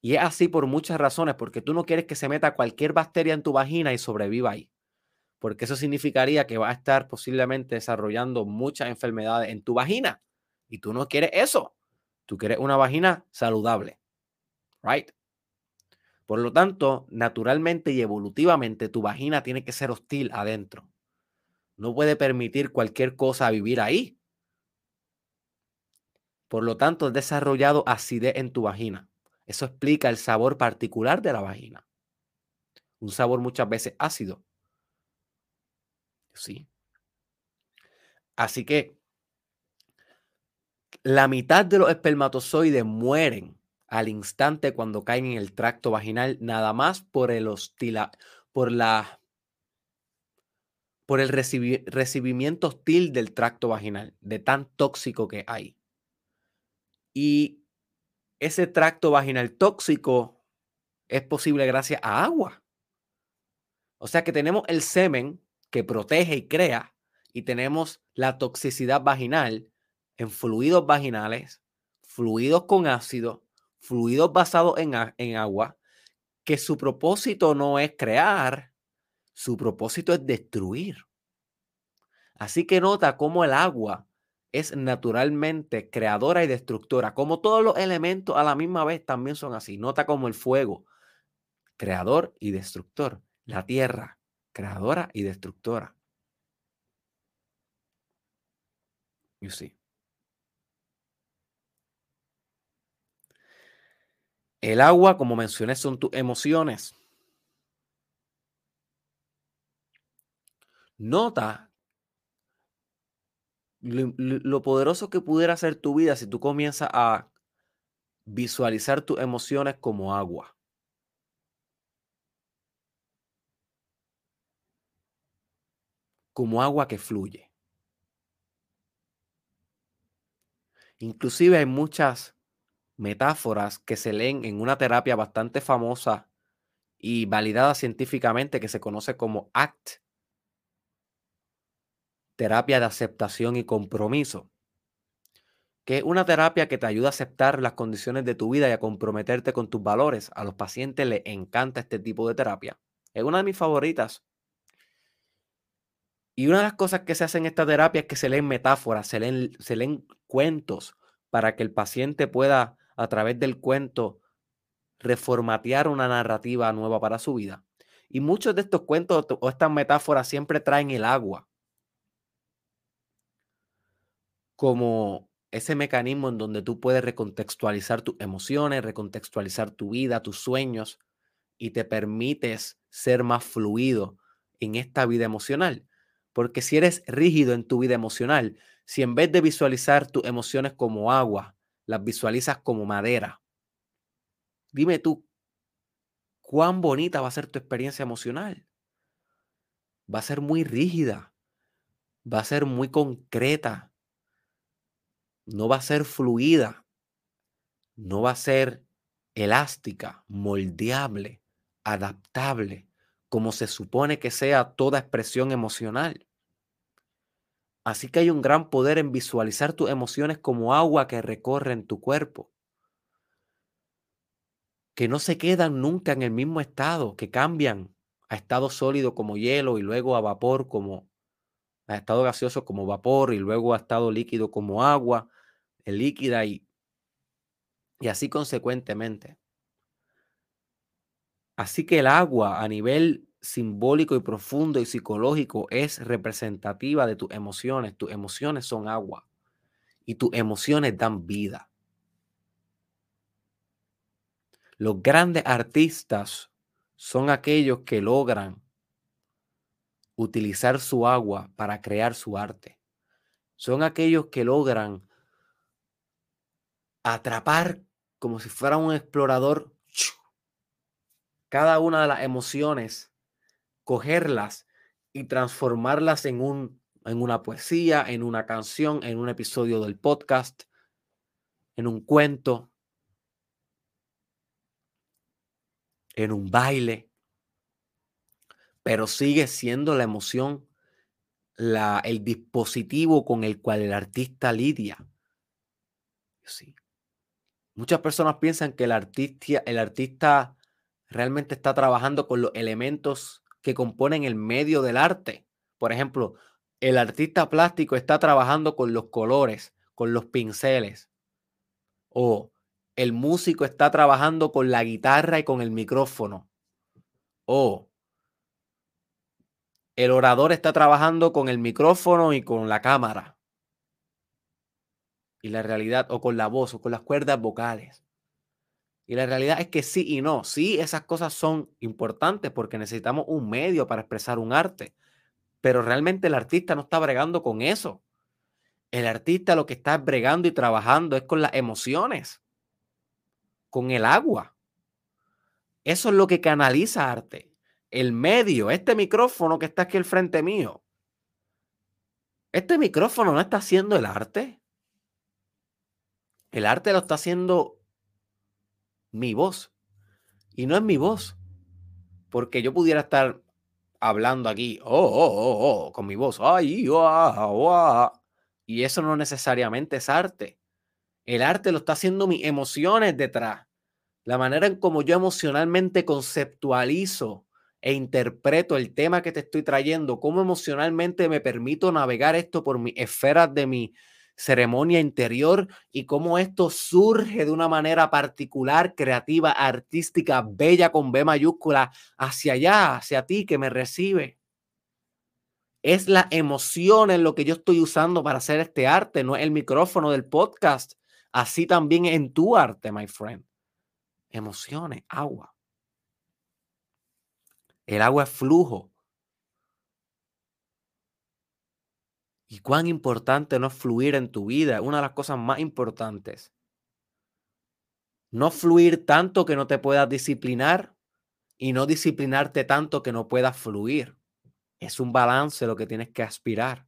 Y es así por muchas razones, porque tú no quieres que se meta cualquier bacteria en tu vagina y sobreviva ahí. Porque eso significaría que va a estar posiblemente desarrollando muchas enfermedades en tu vagina. Y tú no quieres eso. Tú quieres una vagina saludable. Right? Por lo tanto, naturalmente y evolutivamente, tu vagina tiene que ser hostil adentro. No puede permitir cualquier cosa vivir ahí. Por lo tanto, has desarrollado acidez en tu vagina. Eso explica el sabor particular de la vagina. Un sabor muchas veces ácido. Sí. Así que la mitad de los espermatozoides mueren al instante cuando caen en el tracto vaginal, nada más por el hostil, por la por el recibimiento hostil del tracto vaginal, de tan tóxico que hay. Y ese tracto vaginal tóxico es posible gracias a agua. O sea que tenemos el semen que protege y crea y tenemos la toxicidad vaginal en fluidos vaginales, fluidos con ácido, fluidos basados en, en agua, que su propósito no es crear, su propósito es destruir. Así que nota cómo el agua es naturalmente creadora y destructora. Como todos los elementos a la misma vez también son así. Nota como el fuego, creador y destructor. La tierra, creadora y destructora. You see. El agua, como mencioné, son tus emociones. Nota lo, poderoso que pudiera ser tu vida si tú comienzas a visualizar tus emociones como agua. Como agua que fluye. Inclusive hay muchas metáforas que se leen en una terapia bastante famosa y validada científicamente que se conoce como ACT, terapia de aceptación y compromiso, que es una terapia que te ayuda a aceptar las condiciones de tu vida y a comprometerte con tus valores. A los pacientes les encanta este tipo de terapia. Es una de mis favoritas. Y una de las cosas que se hace en esta terapia es que se leen metáforas, se leen, se leen cuentos para que el paciente pueda, a través del cuento, reformatear una narrativa nueva para su vida. Y muchos de estos cuentos o estas metáforas siempre traen el agua como ese mecanismo en donde tú puedes recontextualizar tus emociones, recontextualizar tu vida, tus sueños y te permites ser más fluido en esta vida emocional. Porque si eres rígido en tu vida emocional, si en vez de visualizar tus emociones como agua, las visualizas como madera, dime tú, ¿cuán bonita va a ser tu experiencia emocional? Va a ser muy rígida, va a ser muy concreta, no va a ser fluida, no va a ser elástica, moldeable, adaptable, como se supone que sea toda expresión emocional. Así que hay un gran poder en visualizar tus emociones como agua que recorre en tu cuerpo, que no se quedan nunca en el mismo estado, que cambian a estado sólido como hielo y luego a vapor como a estado gaseoso como vapor y luego a estado líquido como agua, líquida y, y así consecuentemente. Así que el agua a nivel simbólico y profundo y psicológico es representativa de tus emociones. Tus emociones son agua y tus emociones dan vida. Los grandes artistas son aquellos que logran utilizar su agua para crear su arte. Son aquellos que logran atrapar como si fuera un explorador cada una de las emociones cogerlas y transformarlas en, un, en una poesía, en una canción, en un episodio del podcast, en un cuento, en un baile, pero sigue siendo la emoción la, el dispositivo con el cual el artista lidia. Sí. Muchas personas piensan que el artista, realmente está trabajando con los elementos que componen el medio del arte. Por ejemplo, el artista plástico está trabajando con los colores, con los pinceles. O el músico está trabajando con la guitarra y con el micrófono. O el orador está trabajando con el micrófono y con la cámara. Y la realidad, o con la voz, o con las cuerdas vocales. Y la realidad es que sí y no. Sí, esas cosas son importantes porque necesitamos un medio para expresar un arte. Pero realmente el artista no está bregando con eso. El artista lo que está bregando y trabajando es con las emociones, con el agua. Eso es lo que canaliza arte. El medio, este micrófono que está aquí al frente mío. Este micrófono no está haciendo el arte. El arte lo está haciendo mi voz. Y no es mi voz. Porque yo pudiera estar hablando aquí, oh, oh, oh, oh con mi voz, ay, y eso no necesariamente es arte. El arte lo está haciendo mis emociones detrás. La manera en cómo yo emocionalmente conceptualizo e interpreto el tema que te estoy trayendo, cómo emocionalmente me permito navegar esto por mis esferas de mi, ceremonia interior y cómo esto surge de una manera particular, creativa, artística, bella con B mayúscula, hacia allá, hacia ti que me recibe. Es la emoción en lo que yo estoy usando para hacer este arte, no es el micrófono del podcast. Así también en tu arte, my friend. Emociones, agua. El agua es flujo. Y cuán importante no fluir en tu vida, una de las cosas más importantes. No fluir tanto que no te puedas disciplinar y no disciplinarte tanto que no puedas fluir. Es un balance lo que tienes que aspirar.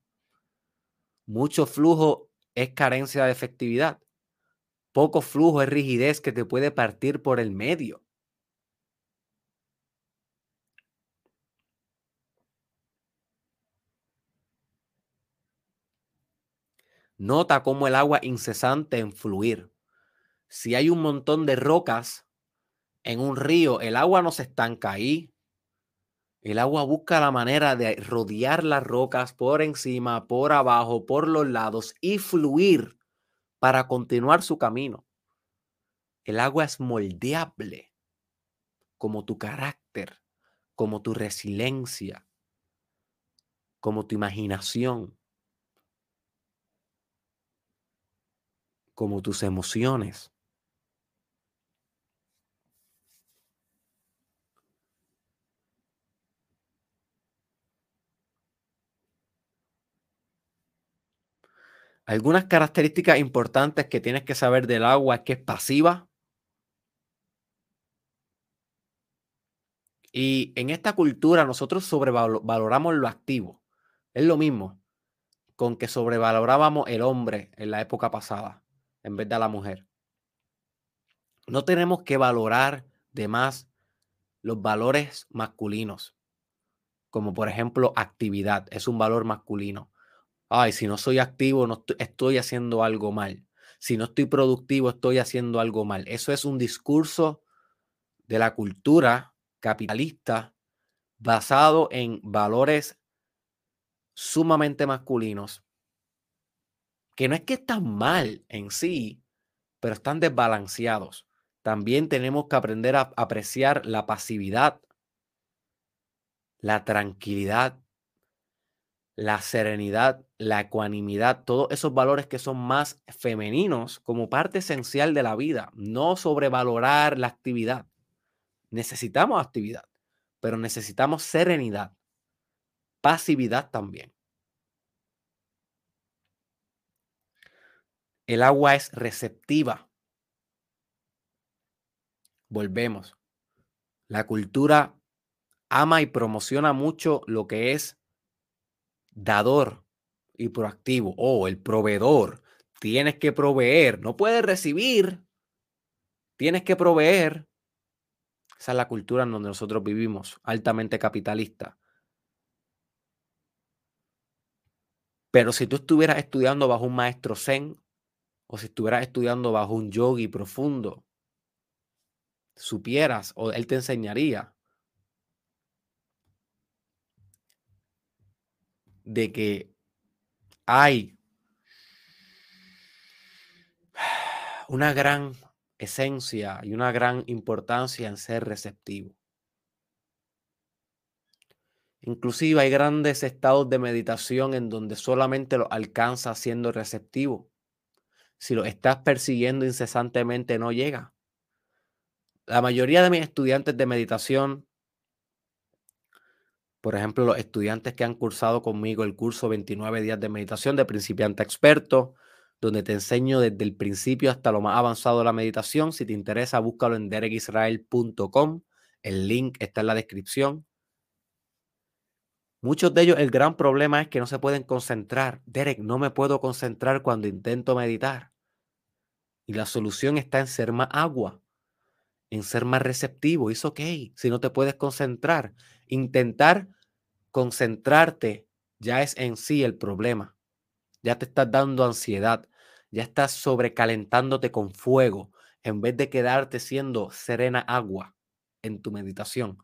Mucho flujo es carencia de efectividad. Poco flujo es rigidez que te puede partir por el medio. Nota cómo el agua incesante en fluir. Si hay un montón de rocas en un río, el agua no se estanca ahí. El agua busca la manera de rodear las rocas por encima, por abajo, por los lados y fluir para continuar su camino. El agua es moldeable como tu carácter, como tu resiliencia, como tu imaginación, como tus emociones. Algunas características importantes que tienes que saber del agua es que es pasiva. Y en esta cultura nosotros sobrevaloramos lo activo. Es lo mismo con que sobrevalorábamos el hombre en la época pasada en vez de la mujer. No tenemos que valorar de más los valores masculinos, como por ejemplo actividad, es un valor masculino ay, si no soy activo, no estoy, haciendo algo mal. Si no estoy productivo, estoy haciendo algo mal. Eso es un discurso de la cultura capitalista basado en valores sumamente masculinos, que no es que están mal en sí, pero están desbalanceados. También tenemos que aprender a apreciar la pasividad, la tranquilidad la serenidad, la ecuanimidad, todos esos valores que son más femeninos como parte esencial de la vida, no sobrevalorar la actividad. Necesitamos actividad, pero necesitamos serenidad, pasividad también. El agua es receptiva. Volvemos. La cultura ama y promociona mucho lo que es dador y proactivo. O oh, el proveedor. Tienes que proveer. No puedes recibir. Tienes que proveer. Esa es la cultura en donde nosotros vivimos, altamente capitalista. Pero si tú estuvieras estudiando bajo un maestro zen, o si estuvieras estudiando bajo un yogi profundo, supieras o él te enseñaría de que hay una gran esencia y una gran importancia en ser receptivo. Inclusive hay grandes estados de meditación en donde solamente lo alcanza siendo receptivo. Si lo estás persiguiendo incesantemente no llega. La mayoría de mis estudiantes de meditación por ejemplo, los estudiantes que han cursado conmigo el curso 29 días de meditación de principiante experto, donde te enseño desde el principio hasta lo más avanzado de la meditación. Si te interesa, búscalo en derekisrael.com. El link está en la descripción. Muchos de ellos, el gran problema es que no se pueden concentrar. Derek, no me puedo concentrar cuando intento meditar. Y la solución está en ser más agua, en ser más receptivo. Es ok si no te puedes concentrar. Intentar concentrarte ya es en sí el problema. Ya te estás dando ansiedad, ya estás sobrecalentándote con fuego en vez de quedarte siendo serena agua en tu meditación.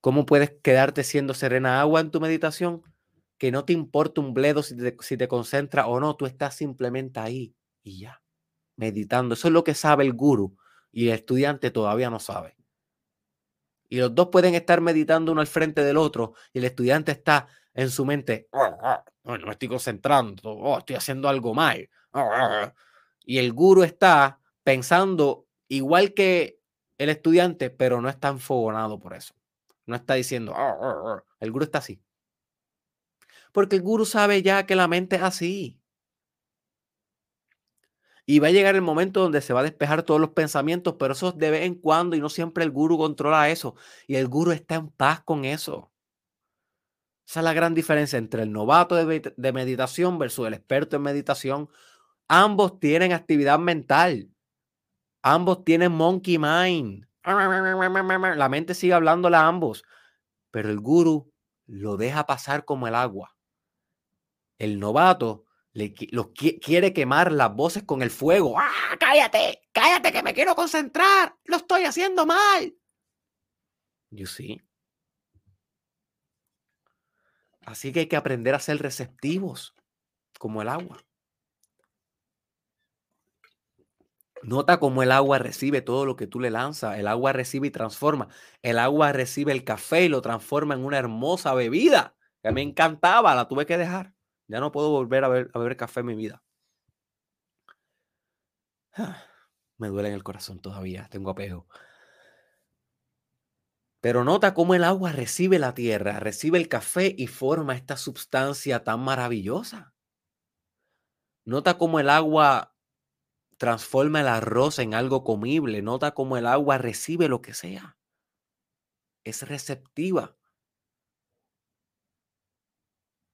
¿Cómo puedes quedarte siendo serena agua en tu meditación? Que no te importa un bledo si te, si te concentras o no, tú estás simplemente ahí y ya, meditando. Eso es lo que sabe el guru y el estudiante todavía no sabe y los dos pueden estar meditando uno al frente del otro y el estudiante está en su mente, no, me estoy concentrando, oh, estoy haciendo algo mal. Y el guru está pensando igual que el estudiante, pero no está enfogonado por eso. No está diciendo, el guru está así. Porque el guru sabe ya que la mente es así. Y va a llegar el momento donde se va a despejar todos los pensamientos, pero eso es de vez en cuando y no siempre el guru controla eso. Y el guru está en paz con eso. Esa es la gran diferencia entre el novato de, de meditación versus el experto en meditación. Ambos tienen actividad mental. Ambos tienen monkey mind. La mente sigue hablándole a ambos, pero el guru lo deja pasar como el agua. El novato le, quiere quemar las voces con el fuego. ¡Ah, cállate! ¡Cállate que me quiero concentrar! ¡Lo estoy haciendo mal! You see. Así que hay que aprender a ser receptivos, como el agua. Nota cómo el agua recibe todo lo que tú le lanzas. El agua recibe y transforma. El agua recibe el café y lo transforma en una hermosa bebida que me encantaba. La tuve que dejar. Ya no puedo volver a, a beber café en mi vida. Me duele en el corazón todavía. Tengo apego. Pero nota cómo el agua recibe la tierra, recibe el café y forma esta sustancia tan maravillosa. Nota cómo el agua transforma el arroz en algo comible. Nota cómo el agua recibe lo que sea. Es receptiva.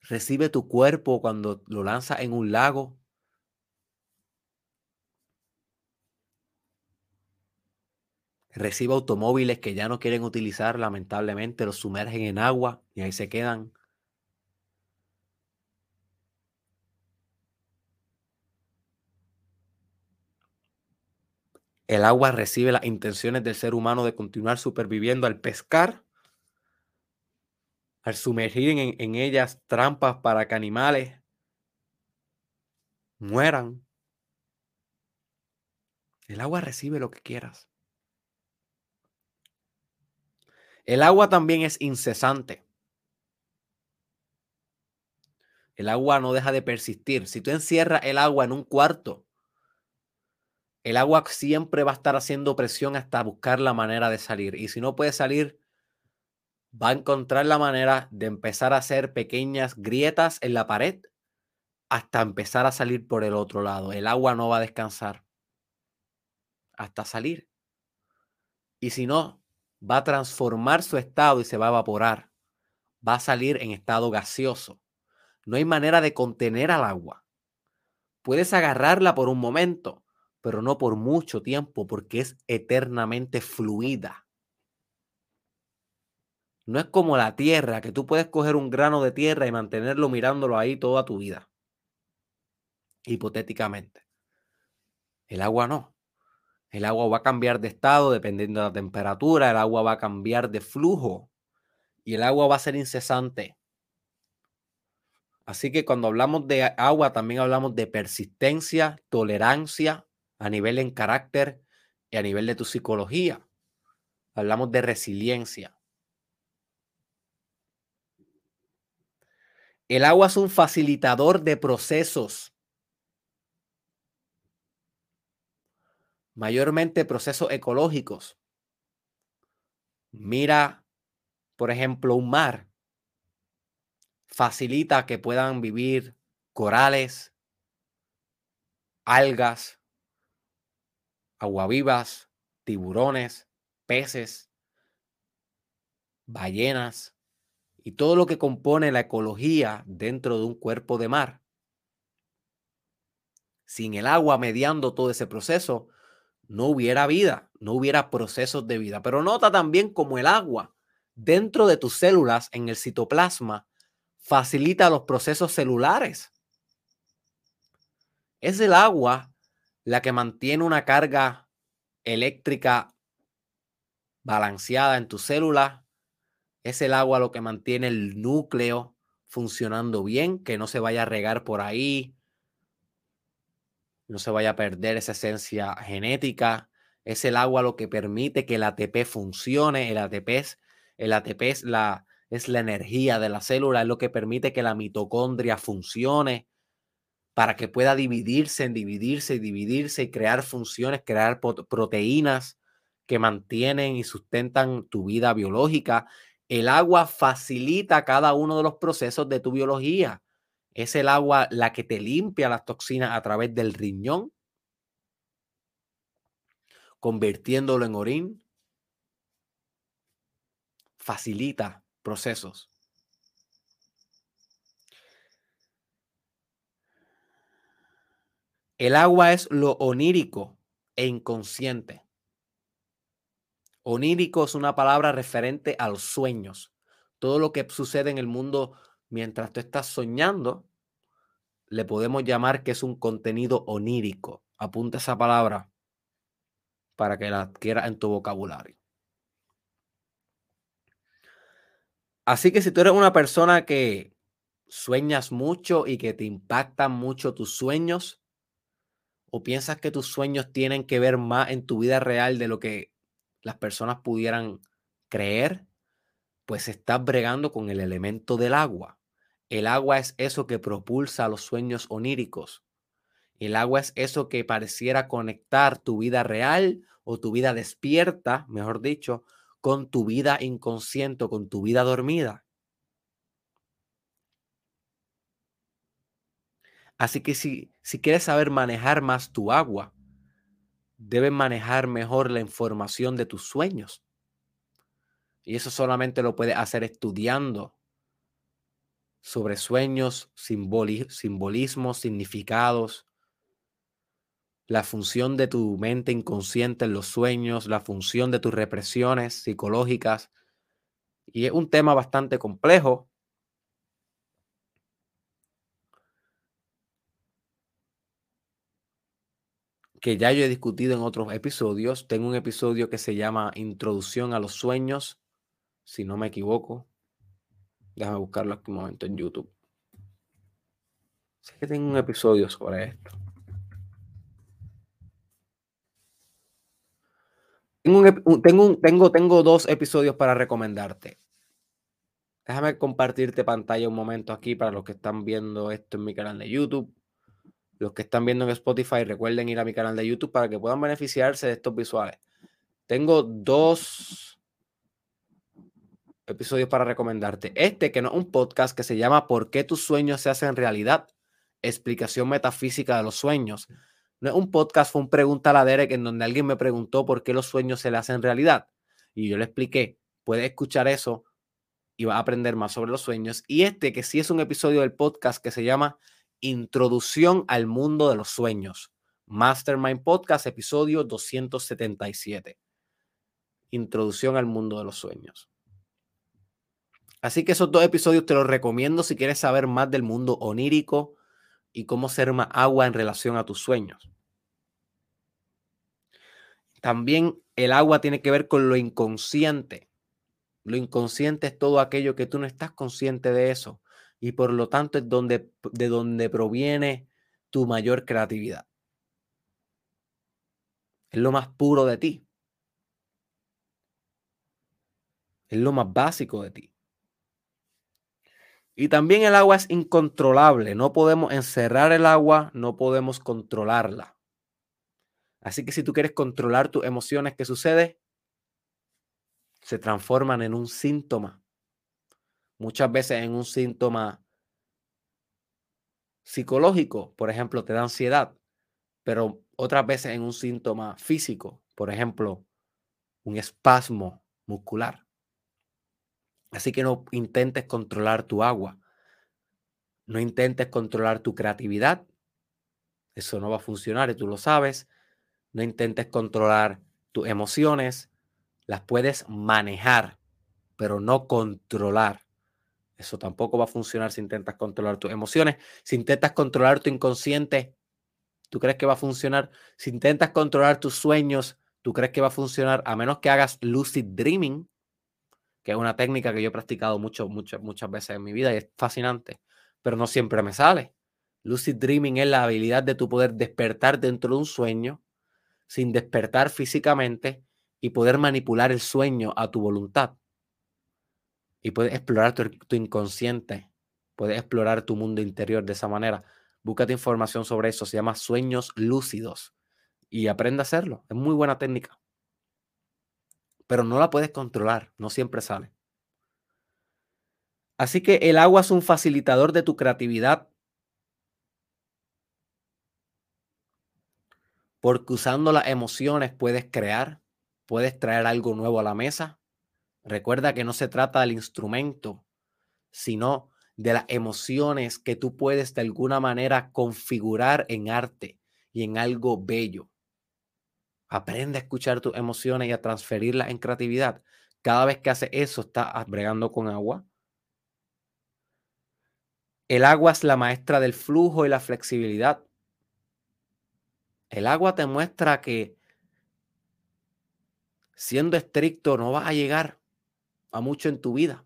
Recibe tu cuerpo cuando lo lanza en un lago. Recibe automóviles que ya no quieren utilizar, lamentablemente, los sumergen en agua y ahí se quedan. El agua recibe las intenciones del ser humano de continuar superviviendo al pescar, al sumergir en, ellas trampas para que animales mueran. El agua recibe lo que quieras. El agua también es incesante. El agua no deja de persistir. Si tú encierras el agua en un cuarto el agua siempre va a estar haciendo presión hasta buscar la manera de salir. Y si no puede salir, va a encontrar la manera de empezar a hacer pequeñas grietas en la pared hasta empezar a salir por el otro lado. El agua no va a descansar hasta salir. Y si no, va a transformar su estado y se va a evaporar. Va a salir en estado gaseoso. No hay manera de contener al agua. Puedes agarrarla por un momento, pero no por mucho tiempo porque es eternamente fluida. No es como la tierra, que tú puedes coger un grano de tierra y mantenerlo mirándolo ahí toda tu vida. Hipotéticamente. El agua no. El agua va a cambiar de estado dependiendo de la temperatura, el agua va a cambiar de flujo y el agua va a ser incesante. Así que cuando hablamos de agua también hablamos de persistencia, tolerancia, a nivel en carácter y a nivel de tu psicología. Hablamos de resiliencia. El agua es un facilitador de procesos. Mayormente procesos ecológicos. Mira, por ejemplo, un mar. Facilita que puedan vivir corales, algas, aguavivas, tiburones, peces, ballenas y todo lo que compone la ecología dentro de un cuerpo de mar. Sin el agua mediando todo ese proceso, no hubiera vida, no hubiera procesos de vida. Pero nota también como el agua dentro de tus células en el citoplasma facilita los procesos celulares. Es el agua la que mantiene una carga eléctrica balanceada en tu célula. Es el agua lo que mantiene el núcleo funcionando bien, que no se vaya a regar por ahí, no se vaya a perder esa esencia genética. Es el agua lo que permite que el ATP funcione. El ATP es, el ATP la, es la energía de la célula, es lo que permite que la mitocondria funcione para que pueda dividirse, dividirse y dividirse y crear funciones, crear proteínas que mantienen y sustentan tu vida biológica. El agua facilita cada uno de los procesos de tu biología. Es el agua la que te limpia las toxinas a través del riñón, convirtiéndolo en orín. Facilita procesos. El agua es lo onírico e inconsciente. Onírico es una palabra referente a los sueños. Todo lo que sucede en el mundo mientras tú estás soñando, le podemos llamar que es un contenido onírico. Apunta esa palabra para que la adquieras en tu vocabulario. Así que si tú eres una persona que sueñas mucho y que te impactan mucho tus sueños? ¿O piensas que tus sueños tienen que ver más en tu vida real de lo que las personas pudieran creer? Pues estás bregando con el elemento del agua. El agua es eso que propulsa los sueños oníricos. El agua es eso que pareciera conectar tu vida real o tu vida despierta, mejor dicho, con tu vida inconsciente, con tu vida dormida. Así que si, si quieres saber manejar más tu agua, debes manejar mejor la información de tus sueños. Y eso solamente lo puedes hacer estudiando sobre sueños, simbolismos, significados, la función de tu mente inconsciente en los sueños, la función de tus represiones psicológicas. Y es un tema bastante complejo que ya yo he discutido en otros episodios. Tengo un episodio que se llama Introducción a los sueños, si no me equivoco. Déjame buscarlo aquí un momento en YouTube. Sé que tengo un episodio sobre esto. Tengo, tengo, tengo, tengo dos episodios para recomendarte. Déjame compartirte pantalla un momento aquí para los que están viendo esto en mi canal de YouTube. Los que están viendo en Spotify, recuerden ir a mi canal de YouTube para que puedan beneficiarse de estos visuales. Tengo dos episodios para recomendarte. Este, que no es un podcast, que se llama ¿Por qué tus sueños se hacen realidad? Explicación metafísica de los sueños. No es un podcast, fue un pregunta a la Derek en donde alguien me preguntó por qué los sueños se le hacen realidad. Y yo le expliqué, puedes escuchar eso y vas a aprender más sobre los sueños. Y este, que sí es un episodio del podcast que se llama Introducción al mundo de los sueños. Mastermind Podcast, episodio 277. Introducción al mundo de los sueños. Así que esos dos episodios te los recomiendo si quieres saber más del mundo onírico y cómo ser más agua en relación a tus sueños. También el agua tiene que ver con lo inconsciente. Lo inconsciente es todo aquello que tú no estás consciente de eso y por lo tanto es donde, de donde proviene tu mayor creatividad. Es lo más puro de ti. Es lo más básico de ti. Y también el agua es incontrolable. No podemos encerrar el agua, no podemos controlarla. Así que si tú quieres controlar tus emociones, ¿qué sucede? Se transforman en un síntoma muchas veces en un síntoma psicológico, por ejemplo, te da ansiedad, pero otras veces en un síntoma físico, por ejemplo, un espasmo muscular. Así que no intentes controlar tu agua, no intentes controlar tu creatividad, eso no va a funcionar y tú lo sabes. No intentes controlar tus emociones, las puedes manejar, pero no controlar. Eso tampoco va a funcionar si intentas controlar tus emociones. Si intentas controlar tu inconsciente, ¿tú crees que va a funcionar? Si intentas controlar tus sueños, ¿tú crees que va a funcionar? A menos que hagas lucid dreaming, que es una técnica que yo he practicado mucho, muchas, muchas veces en mi vida y es fascinante, pero no siempre me sale. Lucid dreaming es la habilidad de tu poder despertar dentro de un sueño sin despertar físicamente y poder manipular el sueño a tu voluntad y puedes explorar tu, inconsciente, puedes explorar tu mundo interior de esa manera. Búscate información sobre eso, se llama sueños lúcidos y aprende a hacerlo. Es muy buena técnica. Pero no la puedes controlar, no siempre sale. Así que el agua es un facilitador de tu creatividad. Porque usando las emociones puedes crear, puedes traer algo nuevo a la mesa, Recuerda que no se trata del instrumento, sino de las emociones que tú puedes de alguna manera configurar en arte y en algo bello. Aprende a escuchar tus emociones y a transferirlas en creatividad. Cada vez que haces eso, estás bregando con agua. El agua es la maestra del flujo y la flexibilidad. El agua te muestra que siendo estricto no vas a llegar a mucho en tu vida,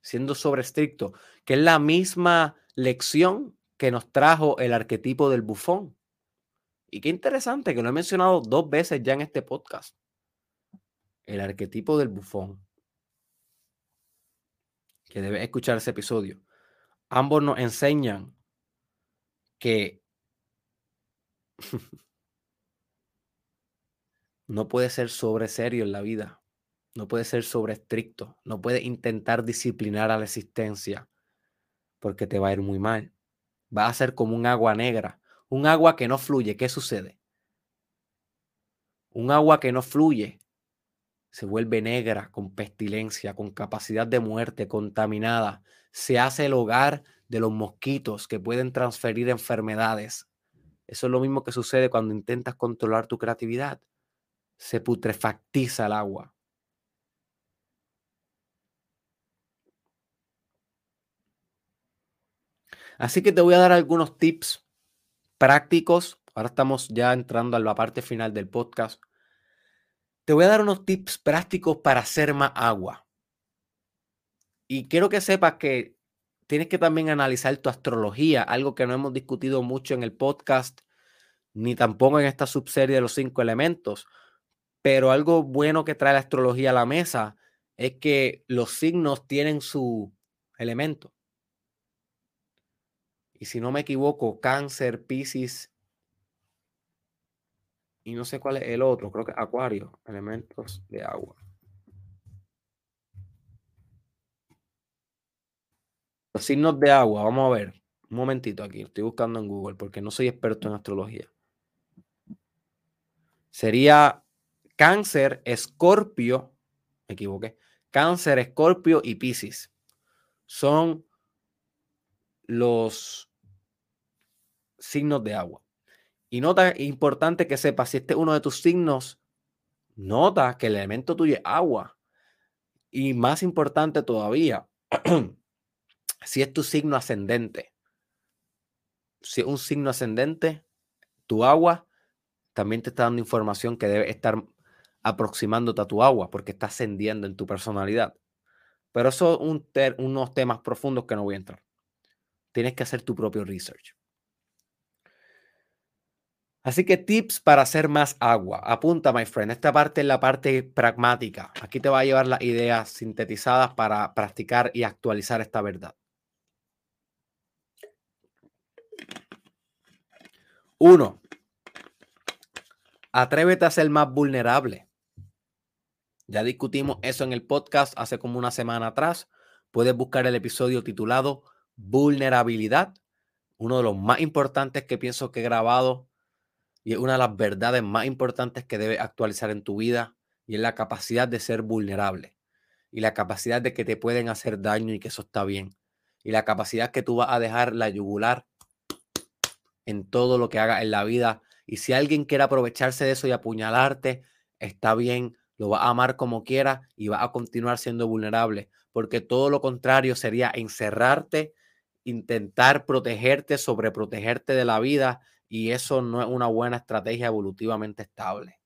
siendo sobre estricto, que es la misma lección que nos trajo el arquetipo del bufón. Y qué interesante que lo he mencionado dos veces ya en este podcast. El arquetipo del bufón. Que debes escuchar ese episodio. Ambos nos enseñan que no puede ser sobre serio en la vida. No puede ser sobre estricto. No puede intentar disciplinar a la existencia porque te va a ir muy mal. Va a ser como un agua negra, un agua que no fluye. ¿Qué sucede? Un agua que no fluye se vuelve negra, con pestilencia, con capacidad de muerte, contaminada. Se hace el hogar de los mosquitos que pueden transferir enfermedades. Eso es lo mismo que sucede cuando intentas controlar tu creatividad. Se putrefactiza el agua. Así que te voy a dar algunos tips prácticos. Ahora estamos ya entrando a la parte final del podcast. Te voy a dar unos tips prácticos para hacer más agua. Y quiero que sepas que tienes que también analizar tu astrología, algo que no hemos discutido mucho en el podcast, ni tampoco en esta subserie de los cinco elementos. Pero algo bueno que trae la astrología a la mesa es que los signos tienen su elemento. Y si no me equivoco, cáncer, piscis y no sé cuál es el otro, creo que acuario, elementos de agua. Los signos de agua, vamos a ver. Un momentito aquí, estoy buscando en Google porque no soy experto en astrología. Sería cáncer, escorpio, me equivoqué, cáncer, escorpio y piscis. Son los signos de agua. Y nota, importante que sepas, si este es uno de tus signos, nota que el elemento tuyo es agua. Y más importante todavía, si es tu signo ascendente. Si es un signo ascendente, tu agua también te está dando información que debe estar aproximándote a tu agua porque está ascendiendo en tu personalidad. Pero eso son unos temas profundos que no voy a entrar. Tienes que hacer tu propio research. Así que tips para hacer más agua. Apunta, my friend. Esta parte es la parte pragmática. Aquí te va a llevar las ideas sintetizadas para practicar y actualizar esta verdad. Uno, atrévete a ser más vulnerable. Ya discutimos eso en el podcast hace como una semana atrás. Puedes buscar el episodio titulado Vulnerabilidad, uno de los más importantes que pienso que he grabado y es una de las verdades más importantes que debes actualizar en tu vida y es la capacidad de ser vulnerable y la capacidad de que te pueden hacer daño y que eso está bien y la capacidad que tú vas a dejar la yugular en todo lo que hagas en la vida y si alguien quiere aprovecharse de eso y apuñalarte, está bien, lo va a amar como quiera y va a continuar siendo vulnerable, porque todo lo contrario sería encerrarte, intentar protegerte, sobreprotegerte de la vida y eso no es una buena estrategia evolutivamente estable.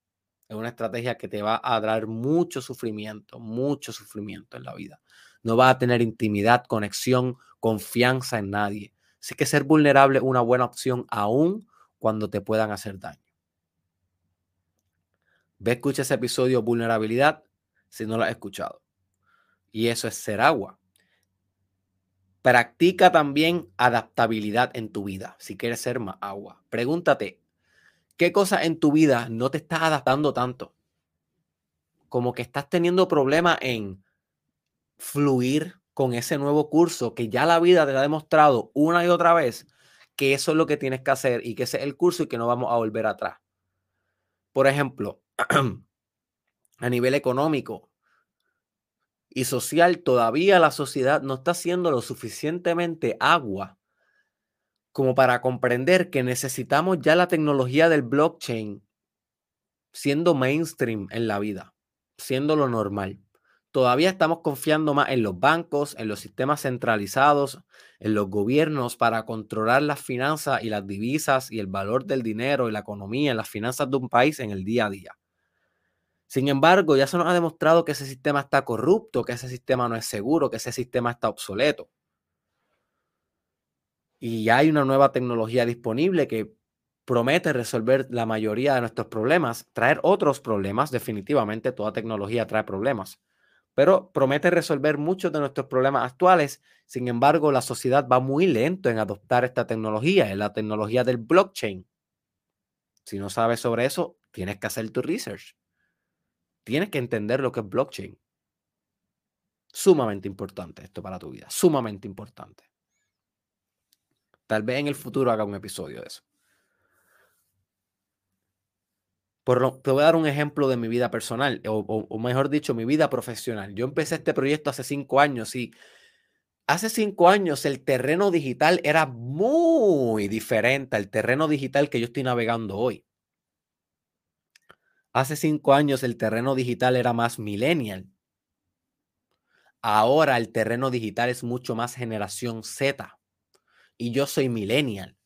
Es una estrategia que te va a dar mucho sufrimiento, mucho sufrimiento en la vida. No vas a tener intimidad, conexión, confianza en nadie. Así que ser vulnerable es una buena opción aún cuando te puedan hacer daño. Ve, escucha ese episodio Vulnerabilidad si no lo has escuchado. Y eso es ser agua. Practica también adaptabilidad en tu vida si quieres ser más agua. Pregúntate, ¿qué cosa en tu vida no te estás adaptando tanto? Como que estás teniendo problemas en fluir con ese nuevo curso que ya la vida te ha demostrado una y otra vez que eso es lo que tienes que hacer y que ese es el curso y que no vamos a volver atrás. Por ejemplo, a nivel económico, y social, todavía la sociedad no está haciendo lo suficientemente agua como para comprender que necesitamos ya la tecnología del blockchain siendo mainstream en la vida, siendo lo normal. Todavía estamos confiando más en los bancos, en los sistemas centralizados, en los gobiernos para controlar las finanzas y las divisas y el valor del dinero y la economía, las finanzas de un país en el día a día. Sin embargo, ya se nos ha demostrado que ese sistema está corrupto, que ese sistema no es seguro, que ese sistema está obsoleto. Y ya hay una nueva tecnología disponible que promete resolver la mayoría de nuestros problemas, traer otros problemas, definitivamente toda tecnología trae problemas, pero promete resolver muchos de nuestros problemas actuales. Sin embargo, la sociedad va muy lento en adoptar esta tecnología, en la tecnología del blockchain. Si no sabes sobre eso, tienes que hacer tu research. Tienes que entender lo que es blockchain. Sumamente importante esto para tu vida, sumamente importante. Tal vez en el futuro haga un episodio de eso. te voy a dar un ejemplo de mi vida personal, o, mejor dicho, mi vida profesional. Yo empecé este proyecto hace cinco años y hace cinco años el terreno digital era muy diferente al terreno digital que yo estoy navegando hoy. Hace cinco años el terreno digital era más millennial. Ahora el terreno digital es mucho más generación Z. Y yo soy millennial.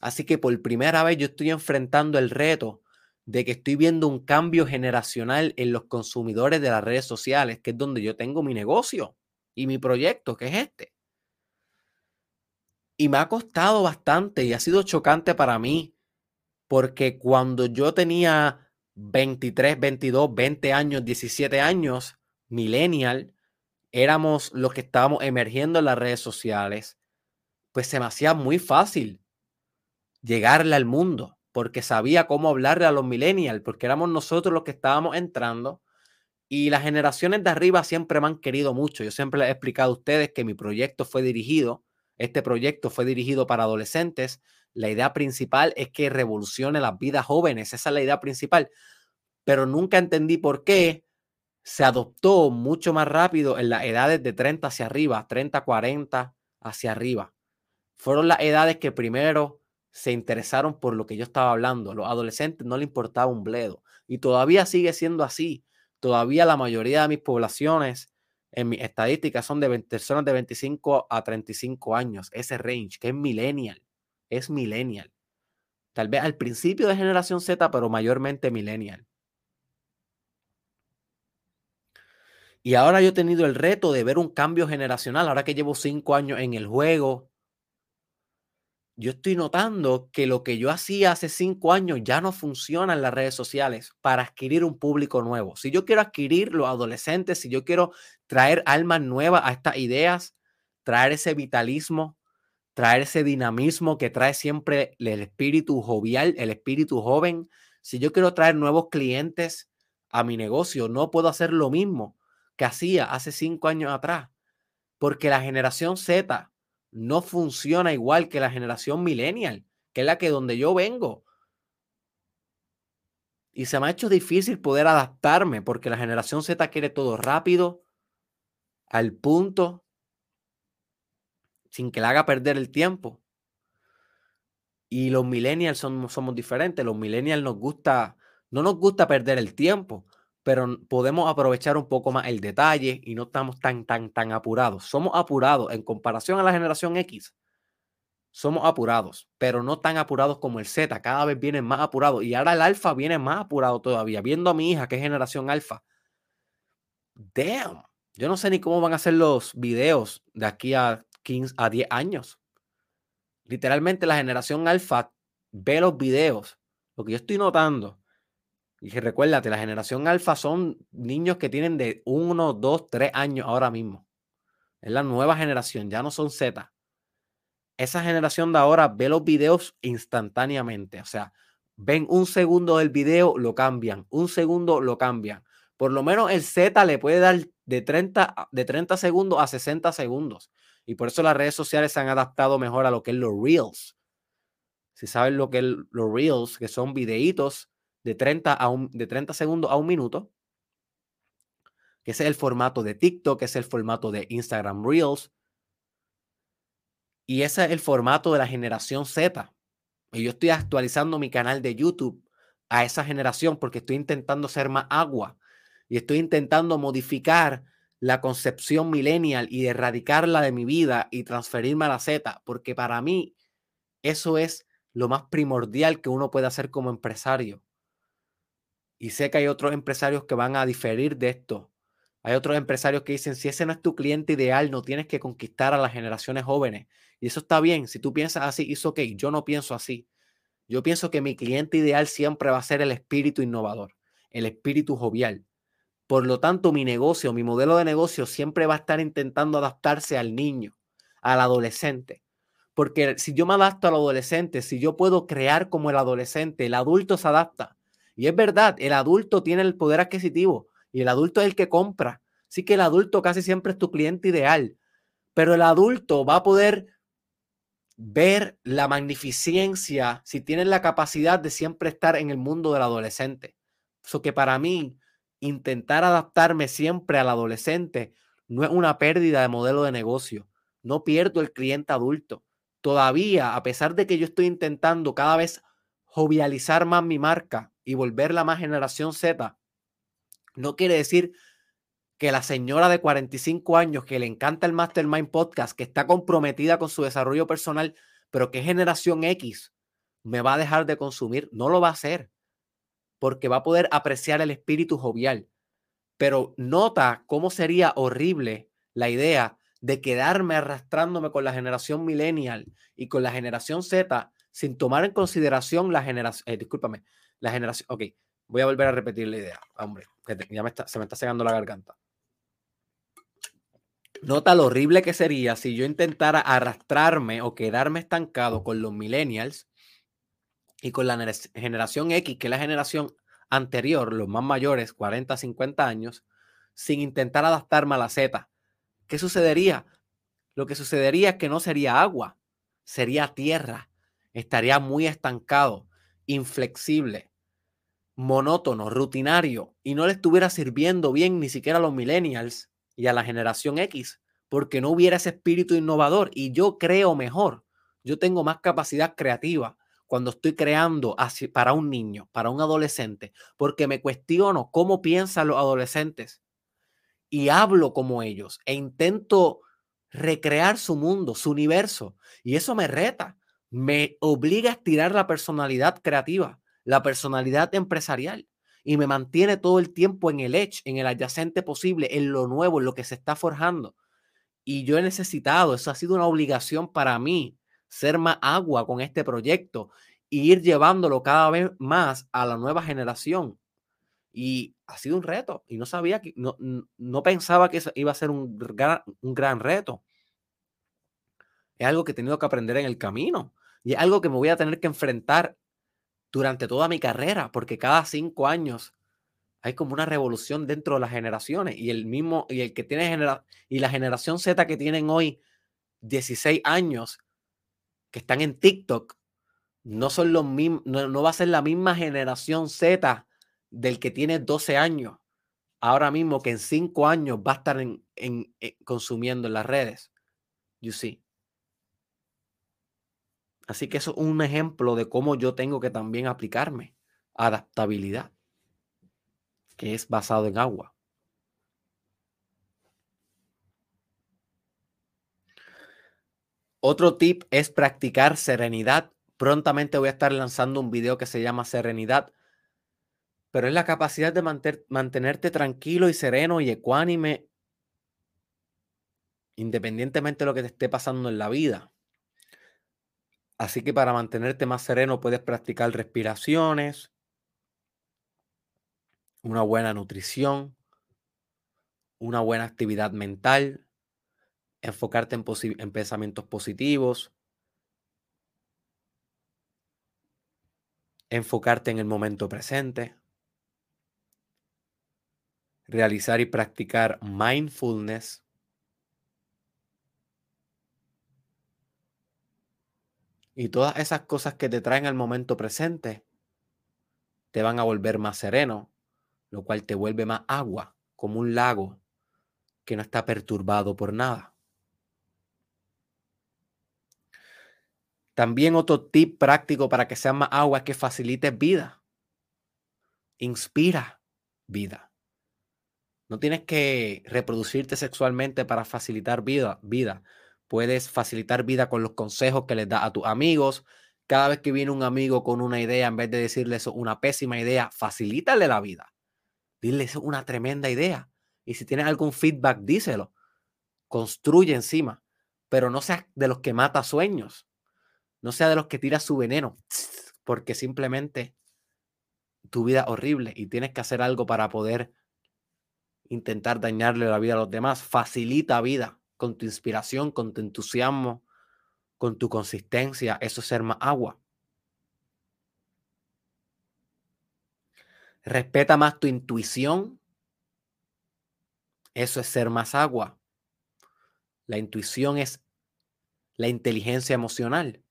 Así que por primera vez yo estoy enfrentando el reto de que estoy viendo un cambio generacional en los consumidores de las redes sociales, que es donde yo tengo mi negocio y mi proyecto, que es este. Y me ha costado bastante y ha sido chocante para mí, porque cuando yo tenía 23, 22, 20 años, 17 años, millennial, éramos los que estábamos emergiendo en las redes sociales, pues se me hacía muy fácil llegarle al mundo porque sabía cómo hablarle a los millennials, porque éramos nosotros los que estábamos entrando y las generaciones de arriba siempre me han querido mucho. Yo siempre les he explicado a ustedes que mi proyecto fue dirigido, este proyecto fue dirigido para adolescentes. La idea principal es que revolucione las vidas jóvenes, esa es la idea principal, pero nunca entendí por qué se adoptó mucho más rápido en las edades de 30 hacia arriba, 30, 40 hacia arriba. Fueron las edades que primero se interesaron por lo que yo estaba hablando. Los adolescentes no le importaba un bledo. Y todavía sigue siendo así. Todavía la mayoría de mis poblaciones, en mis estadísticas, son de personas de 25 a 35 años. Ese range, que es millennial. Es millennial. Tal vez al principio de generación Z, pero mayormente millennial. Y ahora yo he tenido el reto de ver un cambio generacional. Ahora que llevo cinco años en el juego, yo estoy notando que lo que yo hacía hace cinco años ya no funciona en las redes sociales para adquirir un público nuevo. Si yo quiero adquirir los adolescentes, si yo quiero traer almas nuevas a estas ideas, traer ese vitalismo, traer ese dinamismo que trae siempre el espíritu jovial, el espíritu joven, si yo quiero traer nuevos clientes a mi negocio, no puedo hacer lo mismo que hacía hace cinco años atrás, porque la generación Z, no funciona igual que la generación millennial, que es la que donde yo vengo. Y se me ha hecho difícil poder adaptarme porque la generación Z quiere todo rápido, al punto, sin que le haga perder el tiempo. Y los millennials son, somos diferentes. Los millennials nos gusta, no nos gusta perder el tiempo pero podemos aprovechar un poco más el detalle y no estamos tan, tan, tan apurados. Somos apurados en comparación a la generación X. Somos apurados, pero no tan apurados como el Z. Cada vez vienen más apurados. Y ahora el alfa viene más apurado todavía. Viendo a mi hija, que es generación alfa. Damn. Yo no sé ni cómo van a ser los videos de aquí a 15 a 10 años. Literalmente la generación alfa ve los videos. Lo que yo estoy notando y recuérdate, la generación alfa son niños que tienen de 1, 2, 3 años ahora mismo. Es la nueva generación, ya no son Z. Esa generación de ahora ve los videos instantáneamente. O sea, ven un segundo del video, lo cambian. Un segundo, lo cambian. Por lo menos el Z le puede dar de 30, de 30 segundos a 60 segundos. Y por eso las redes sociales se han adaptado mejor a lo que es los Reels. Si saben lo que es los Reels, que son videitos de 30, a un, de 30 segundos a un minuto, que es el formato de TikTok, que es el formato de Instagram Reels. Y ese es el formato de la generación Z. Y yo estoy actualizando mi canal de YouTube a esa generación porque estoy intentando ser más agua y estoy intentando modificar la concepción millennial y erradicarla de mi vida y transferirme a la Z, porque para mí eso es lo más primordial que uno puede hacer como empresario. Y sé que hay otros empresarios que van a diferir de esto. Hay otros empresarios que dicen, si ese no es tu cliente ideal, no tienes que conquistar a las generaciones jóvenes. Y eso está bien. Si tú piensas así, es ok. Yo no pienso así. Yo pienso que mi cliente ideal siempre va a ser el espíritu innovador, el espíritu jovial. Por lo tanto, mi negocio, mi modelo de negocio siempre va a estar intentando adaptarse al niño, al adolescente. Porque si yo me adapto al adolescente, si yo puedo crear como el adolescente, el adulto se adapta. Y es verdad, el adulto tiene el poder adquisitivo y el adulto es el que compra. Así que el adulto casi siempre es tu cliente ideal. Pero el adulto va a poder ver la magnificencia si tiene la capacidad de siempre estar en el mundo del adolescente. Eso que para mí, intentar adaptarme siempre al adolescente no es una pérdida de modelo de negocio. No pierdo el cliente adulto. Todavía, a pesar de que yo estoy intentando cada vez jovializar más mi marca y volverla más generación Z, no quiere decir que la señora de 45 años que le encanta el Mastermind Podcast, que está comprometida con su desarrollo personal, pero que es generación X, me va a dejar de consumir. No lo va a hacer, porque va a poder apreciar el espíritu jovial. Pero nota cómo sería horrible la idea de quedarme arrastrándome con la generación millennial y con la generación Z sin tomar en consideración la generación, eh, discúlpame, la generación, ok, voy a volver a repetir la idea, hombre, ya me está, se me está cegando la garganta. Nota lo horrible que sería si yo intentara arrastrarme o quedarme estancado con los millennials y con la generación X, que es la generación anterior, los más mayores, 40, 50 años, sin intentar adaptarme a la Z. ¿Qué sucedería? Lo que sucedería es que no sería agua, sería tierra. Estaría muy estancado, inflexible, monótono, rutinario y no le estuviera sirviendo bien ni siquiera a los millennials y a la generación X, porque no hubiera ese espíritu innovador y yo creo mejor, yo tengo más capacidad creativa cuando estoy creando para un niño, para un adolescente, porque me cuestiono cómo piensan los adolescentes y hablo como ellos e intento recrear su mundo, su universo. Y eso me reta, me obliga a estirar la personalidad creativa, la personalidad empresarial y me mantiene todo el tiempo en el edge, en el adyacente posible, en lo nuevo, en lo que se está forjando. Y yo he necesitado, eso ha sido una obligación para mí, ser más agua con este proyecto e ir llevándolo cada vez más a la nueva generación. Y ha sido un reto y no sabía que, no, no pensaba que iba a ser un gran, un gran reto. Es algo que he tenido que aprender en el camino y es algo que me voy a tener que enfrentar durante toda mi carrera, porque cada cinco años hay como una revolución dentro de las generaciones y el mismo, y el que tiene genera, y la generación Z que tienen hoy 16 años, que están en TikTok, no son los mismos, no, va a ser la misma generación Z del que tiene 12 años, ahora mismo que en cinco años va a estar en, en, eh, consumiendo en las redes. You see. Así que eso es un ejemplo de cómo yo tengo que también aplicarme. Adaptabilidad, que es basado en agua. Otro tip es practicar serenidad. Prontamente voy a estar lanzando un video que se llama Serenidad, pero es la capacidad de mantenerte tranquilo y sereno y ecuánime independientemente de lo que te esté pasando en la vida. Así que para mantenerte más sereno puedes practicar respiraciones, una buena nutrición, una buena actividad mental, enfocarte en, en pensamientos positivos, enfocarte en el momento presente, realizar y practicar mindfulness, Y todas esas cosas que te traen al momento presente te van a volver más sereno, lo cual te vuelve más agua, como un lago que no está perturbado por nada. También otro tip práctico para que sea más agua es que facilites vida. Inspira vida. No tienes que reproducirte sexualmente para facilitar vida. vida. Puedes facilitar vida con los consejos que les das a tus amigos. Cada vez que viene un amigo con una idea, en vez de decirle eso, una pésima idea, facilítale la vida. Dile eso, una tremenda idea. Y si tienes algún feedback, díselo. Construye encima. pero no seas de los que mata sueños. No sea de los que tira su veneno, porque simplemente tu vida es horrible y tienes que hacer algo para poder intentar dañarle la vida a los demás. Facilita vida con tu inspiración, con tu entusiasmo, con tu consistencia. Eso es ser más agua. Respeta más tu intuición. Eso es ser más agua. La intuición es la inteligencia emocional.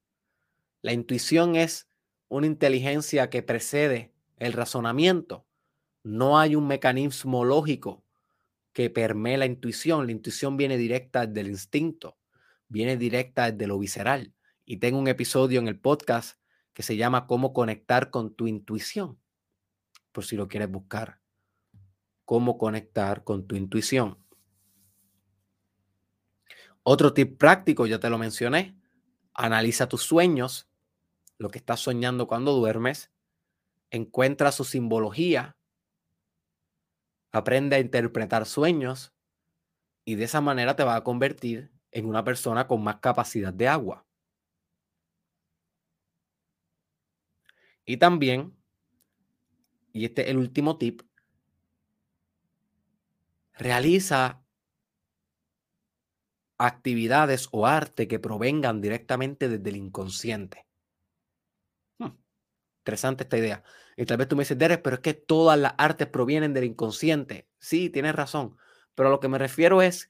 La intuición es una inteligencia que precede el razonamiento. No hay un mecanismo lógico que permee la intuición. La intuición viene directa del instinto, viene directa desde lo visceral. Y tengo un episodio en el podcast que se llama Cómo conectar con tu intuición, por si lo quieres buscar. Cómo conectar con tu intuición. Otro tip práctico, ya te lo mencioné, analiza tus sueños, lo que estás soñando cuando duermes, encuentra su simbología, aprende a interpretar sueños y de esa manera te va a convertir en una persona con más capacidad de agua. Y también, y este es el último tip, realiza actividades o arte que provengan directamente desde el inconsciente. Interesante esta idea. Y tal vez tú me dices, Derek, pero es que todas las artes provienen del inconsciente. Sí, tienes razón. Pero lo que me refiero es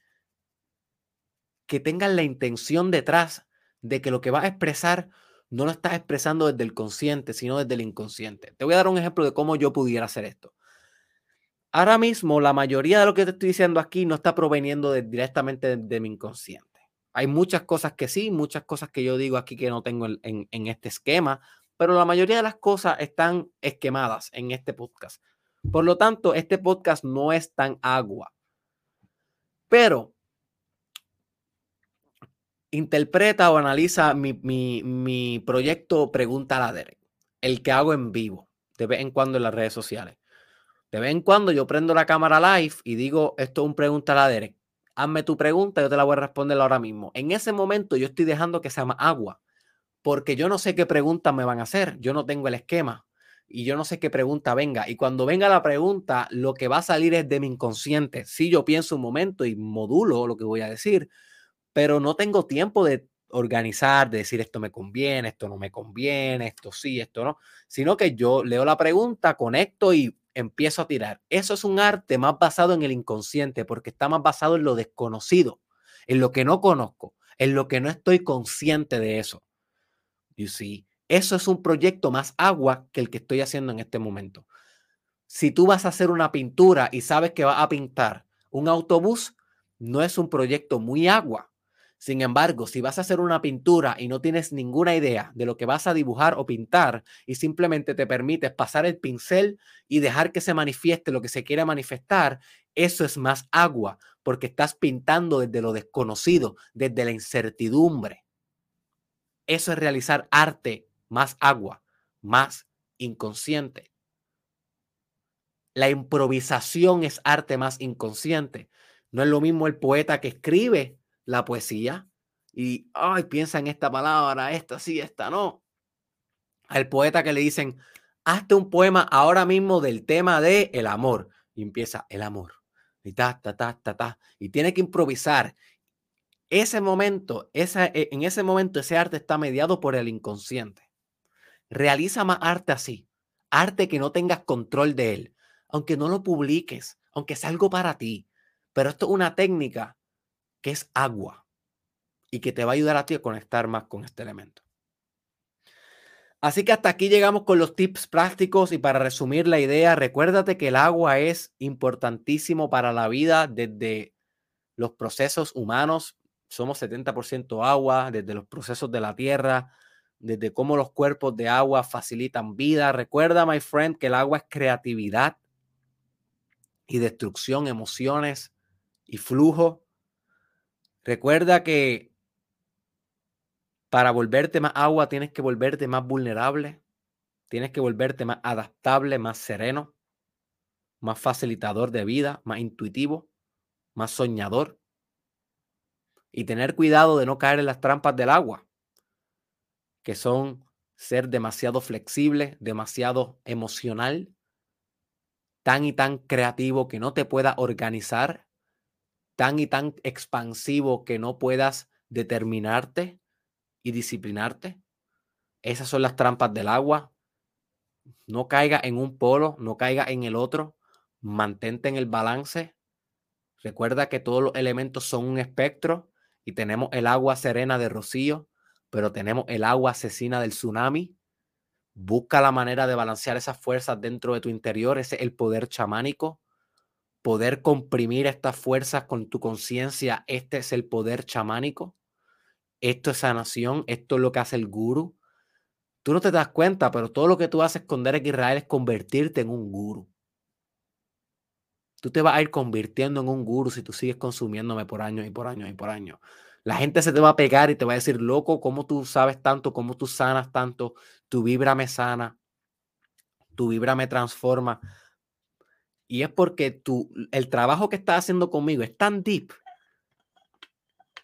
que tengan la intención detrás de que lo que vas a expresar no lo estás expresando desde el consciente, sino desde el inconsciente. Te voy a dar un ejemplo de cómo yo pudiera hacer esto. Ahora mismo, la mayoría de lo que te estoy diciendo aquí no está proveniendo directamente de, mi inconsciente. Hay muchas cosas que sí, muchas cosas que yo digo aquí que no tengo en, en este esquema, pero la mayoría de las cosas están esquemadas en este podcast. Por lo tanto, este podcast no es tan agua. Pero interpreta o analiza mi, mi, mi proyecto Pregunta a la Derek, el que hago en vivo, de vez en cuando en las redes sociales. De vez en cuando yo prendo la cámara live y digo, esto es un pregunta a la Derek. Hazme tu pregunta, yo te la voy a responder ahora mismo. En ese momento yo estoy dejando que se llama agua, porque yo no sé qué preguntas me van a hacer. Yo no tengo el esquema y yo no sé qué pregunta venga. Y cuando venga la pregunta, lo que va a salir es de mi inconsciente. Sí, yo pienso un momento y modulo lo que voy a decir, pero no tengo tiempo de organizar, de decir esto me conviene, esto no me conviene, esto sí, esto no, sino que yo leo la pregunta, conecto y empiezo a tirar. Eso es un arte más basado en el inconsciente, porque está más basado en lo desconocido, en lo que no conozco, en lo que no estoy consciente de eso. You see, eso es un proyecto más agua que el que estoy haciendo en este momento. Si tú vas a hacer una pintura y sabes que vas a pintar un autobús, no es un proyecto muy agua, sin embargo, si vas a hacer una pintura y no tienes ninguna idea de lo que vas a dibujar o pintar y simplemente te permites pasar el pincel y dejar que se manifieste lo que se quiere manifestar, eso es más agua, porque estás pintando desde lo desconocido, desde la incertidumbre. Eso es realizar arte más agua, más inconsciente. La improvisación es arte más inconsciente. No es lo mismo el poeta que escribe la poesía y, ay, piensa en esta palabra, esta sí, esta no. Al poeta que le dicen, hazte un poema ahora mismo del tema de el amor. Y empieza el amor. Y ta, ta, ta, ta, ta. Y tiene que improvisar. Ese momento, esa, e, en ese momento, ese arte está mediado por el inconsciente. Realiza más arte así. Arte que no tengas control de él. Aunque no lo publiques, aunque sea algo para ti. Pero esto es una técnica que es agua y que te va a ayudar a ti a conectar más con este elemento. Así que hasta aquí llegamos con los tips prácticos y para resumir la idea, recuérdate que el agua es importantísimo para la vida desde los procesos humanos, somos 70% agua, desde los procesos de la tierra, desde cómo los cuerpos de agua facilitan vida. Recuerda, my friend, que el agua es creatividad y destrucción, emociones y flujo. Recuerda que para volverte más agua tienes que volverte más vulnerable, tienes que volverte más adaptable, más sereno, más facilitador de vida, más intuitivo, más soñador. Y tener cuidado de no caer en las trampas del agua, que son ser demasiado flexible, demasiado emocional, tan y tan creativo que no te pueda organizar, tan y tan expansivo que no puedas determinarte y disciplinarte. Esas son las trampas del agua. No caiga en un polo, no caiga en el otro. Mantente en el balance. Recuerda que todos los elementos son un espectro y tenemos el agua serena de rocío, pero tenemos el agua asesina del tsunami. Busca la manera de balancear esas fuerzas dentro de tu interior, ese es el poder chamánico. Poder comprimir estas fuerzas con tu conciencia, este es el poder chamánico. Esto es sanación, esto es lo que hace el guru. Tú no te das cuenta, pero todo lo que tú haces con Derek Israel es convertirte en un guru. Tú te vas a ir convirtiendo en un guru si tú sigues consumiéndome por años y por años y por años. La gente se te va a pegar y te va a decir, loco, ¿cómo tú sabes tanto? ¿Cómo tú sanas tanto? Tu vibra me sana, tu vibra me transforma. Y es porque tú, el trabajo que estás haciendo conmigo es tan deep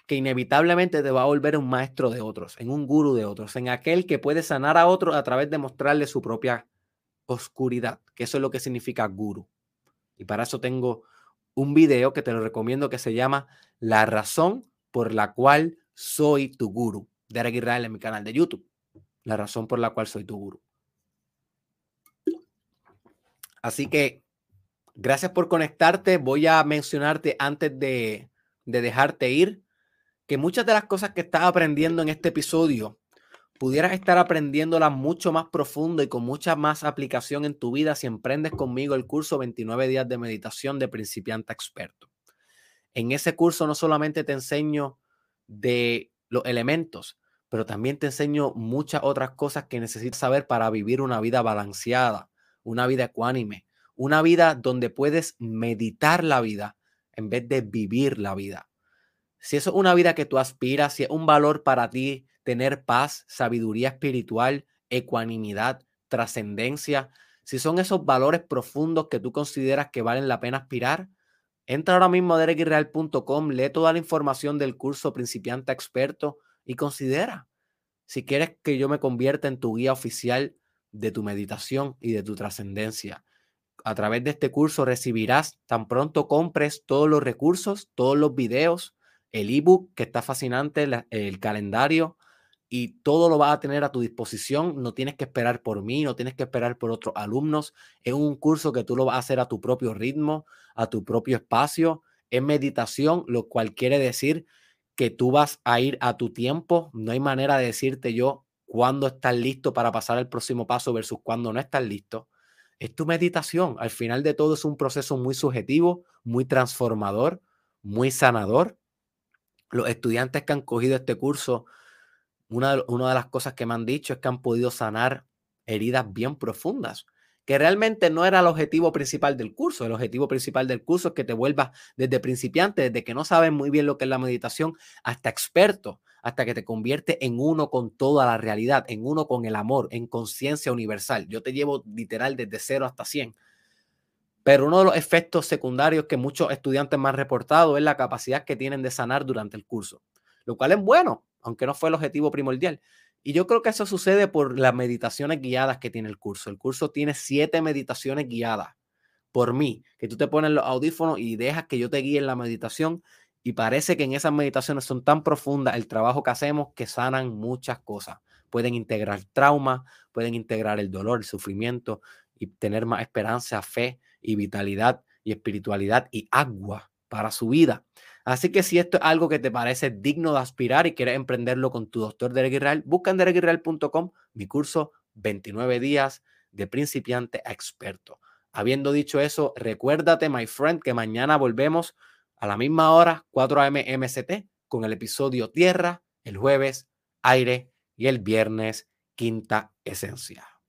que inevitablemente te va a volver un maestro de otros, en un guru de otros, en aquel que puede sanar a otros a través de mostrarle su propia oscuridad, que eso es lo que significa guru. Y para eso tengo un video que te lo recomiendo que se llama La razón por la cual soy tu guru. Derek Israel en mi canal de YouTube. La razón por la cual soy tu guru. Así que gracias por conectarte. Voy a mencionarte antes de, de dejarte ir que muchas de las cosas que estás aprendiendo en este episodio pudieras estar aprendiéndolas mucho más profundo y con mucha más aplicación en tu vida si emprendes conmigo el curso 29 días de meditación de principiante experto. En ese curso no solamente te enseño de los elementos, pero también te enseño muchas otras cosas que necesitas saber para vivir una vida balanceada, una vida ecuánime, una vida donde puedes meditar la vida en vez de vivir la vida. Si eso es una vida que tú aspiras, si es un valor para ti tener paz, sabiduría espiritual, ecuanimidad, trascendencia, si son esos valores profundos que tú consideras que valen la pena aspirar, entra ahora mismo a derekirreal.com, lee toda la información del curso principiante experto y considera si quieres que yo me convierta en tu guía oficial de tu meditación y de tu trascendencia. A través de este curso recibirás tan pronto compres todos los recursos, todos los videos, el ebook que está fascinante, el calendario, y todo lo vas a tener a tu disposición. No tienes que esperar por mí, no tienes que esperar por otros alumnos. Es un curso que tú lo vas a hacer a tu propio ritmo, a tu propio espacio. Es meditación, lo cual quiere decir que tú vas a ir a tu tiempo. No hay manera de decirte yo cuándo estás listo para pasar al próximo paso versus cuándo no estás listo. Es tu meditación. Al final de todo es un proceso muy subjetivo, muy transformador, muy sanador. Los estudiantes que han cogido este curso una de, las cosas que me han dicho es que han podido sanar heridas bien profundas, que realmente no era el objetivo principal del curso. El objetivo principal del curso es que te vuelvas desde principiante, desde que no sabes muy bien lo que es la meditación, hasta experto, hasta que te convierte en uno con toda la realidad, en uno con el amor, en conciencia universal. Yo te llevo literal desde cero hasta 100. Pero uno de los efectos secundarios que muchos estudiantes me han reportado es la capacidad que tienen de sanar durante el curso, lo cual es bueno, aunque no fue el objetivo primordial. Y yo creo que eso sucede por las meditaciones guiadas que tiene el curso. El curso tiene siete meditaciones guiadas por mí, que tú te pones los audífonos y dejas que yo te guíe en la meditación. Y parece que en esas meditaciones son tan profundas el trabajo que hacemos que sanan muchas cosas. Pueden integrar trauma, pueden integrar el dolor, el sufrimiento y tener más esperanza, fe y vitalidad y espiritualidad y agua para su vida. Así que si esto es algo que te parece digno de aspirar y quieres emprenderlo con tu doctor Derek Israel, busca en derekisrael.com mi curso 29 días de principiante a experto. Habiendo dicho eso, recuérdate, my friend, que mañana volvemos a la misma hora, 4 a.m. MST, con el episodio Tierra, el jueves, aire y el viernes, quinta esencia.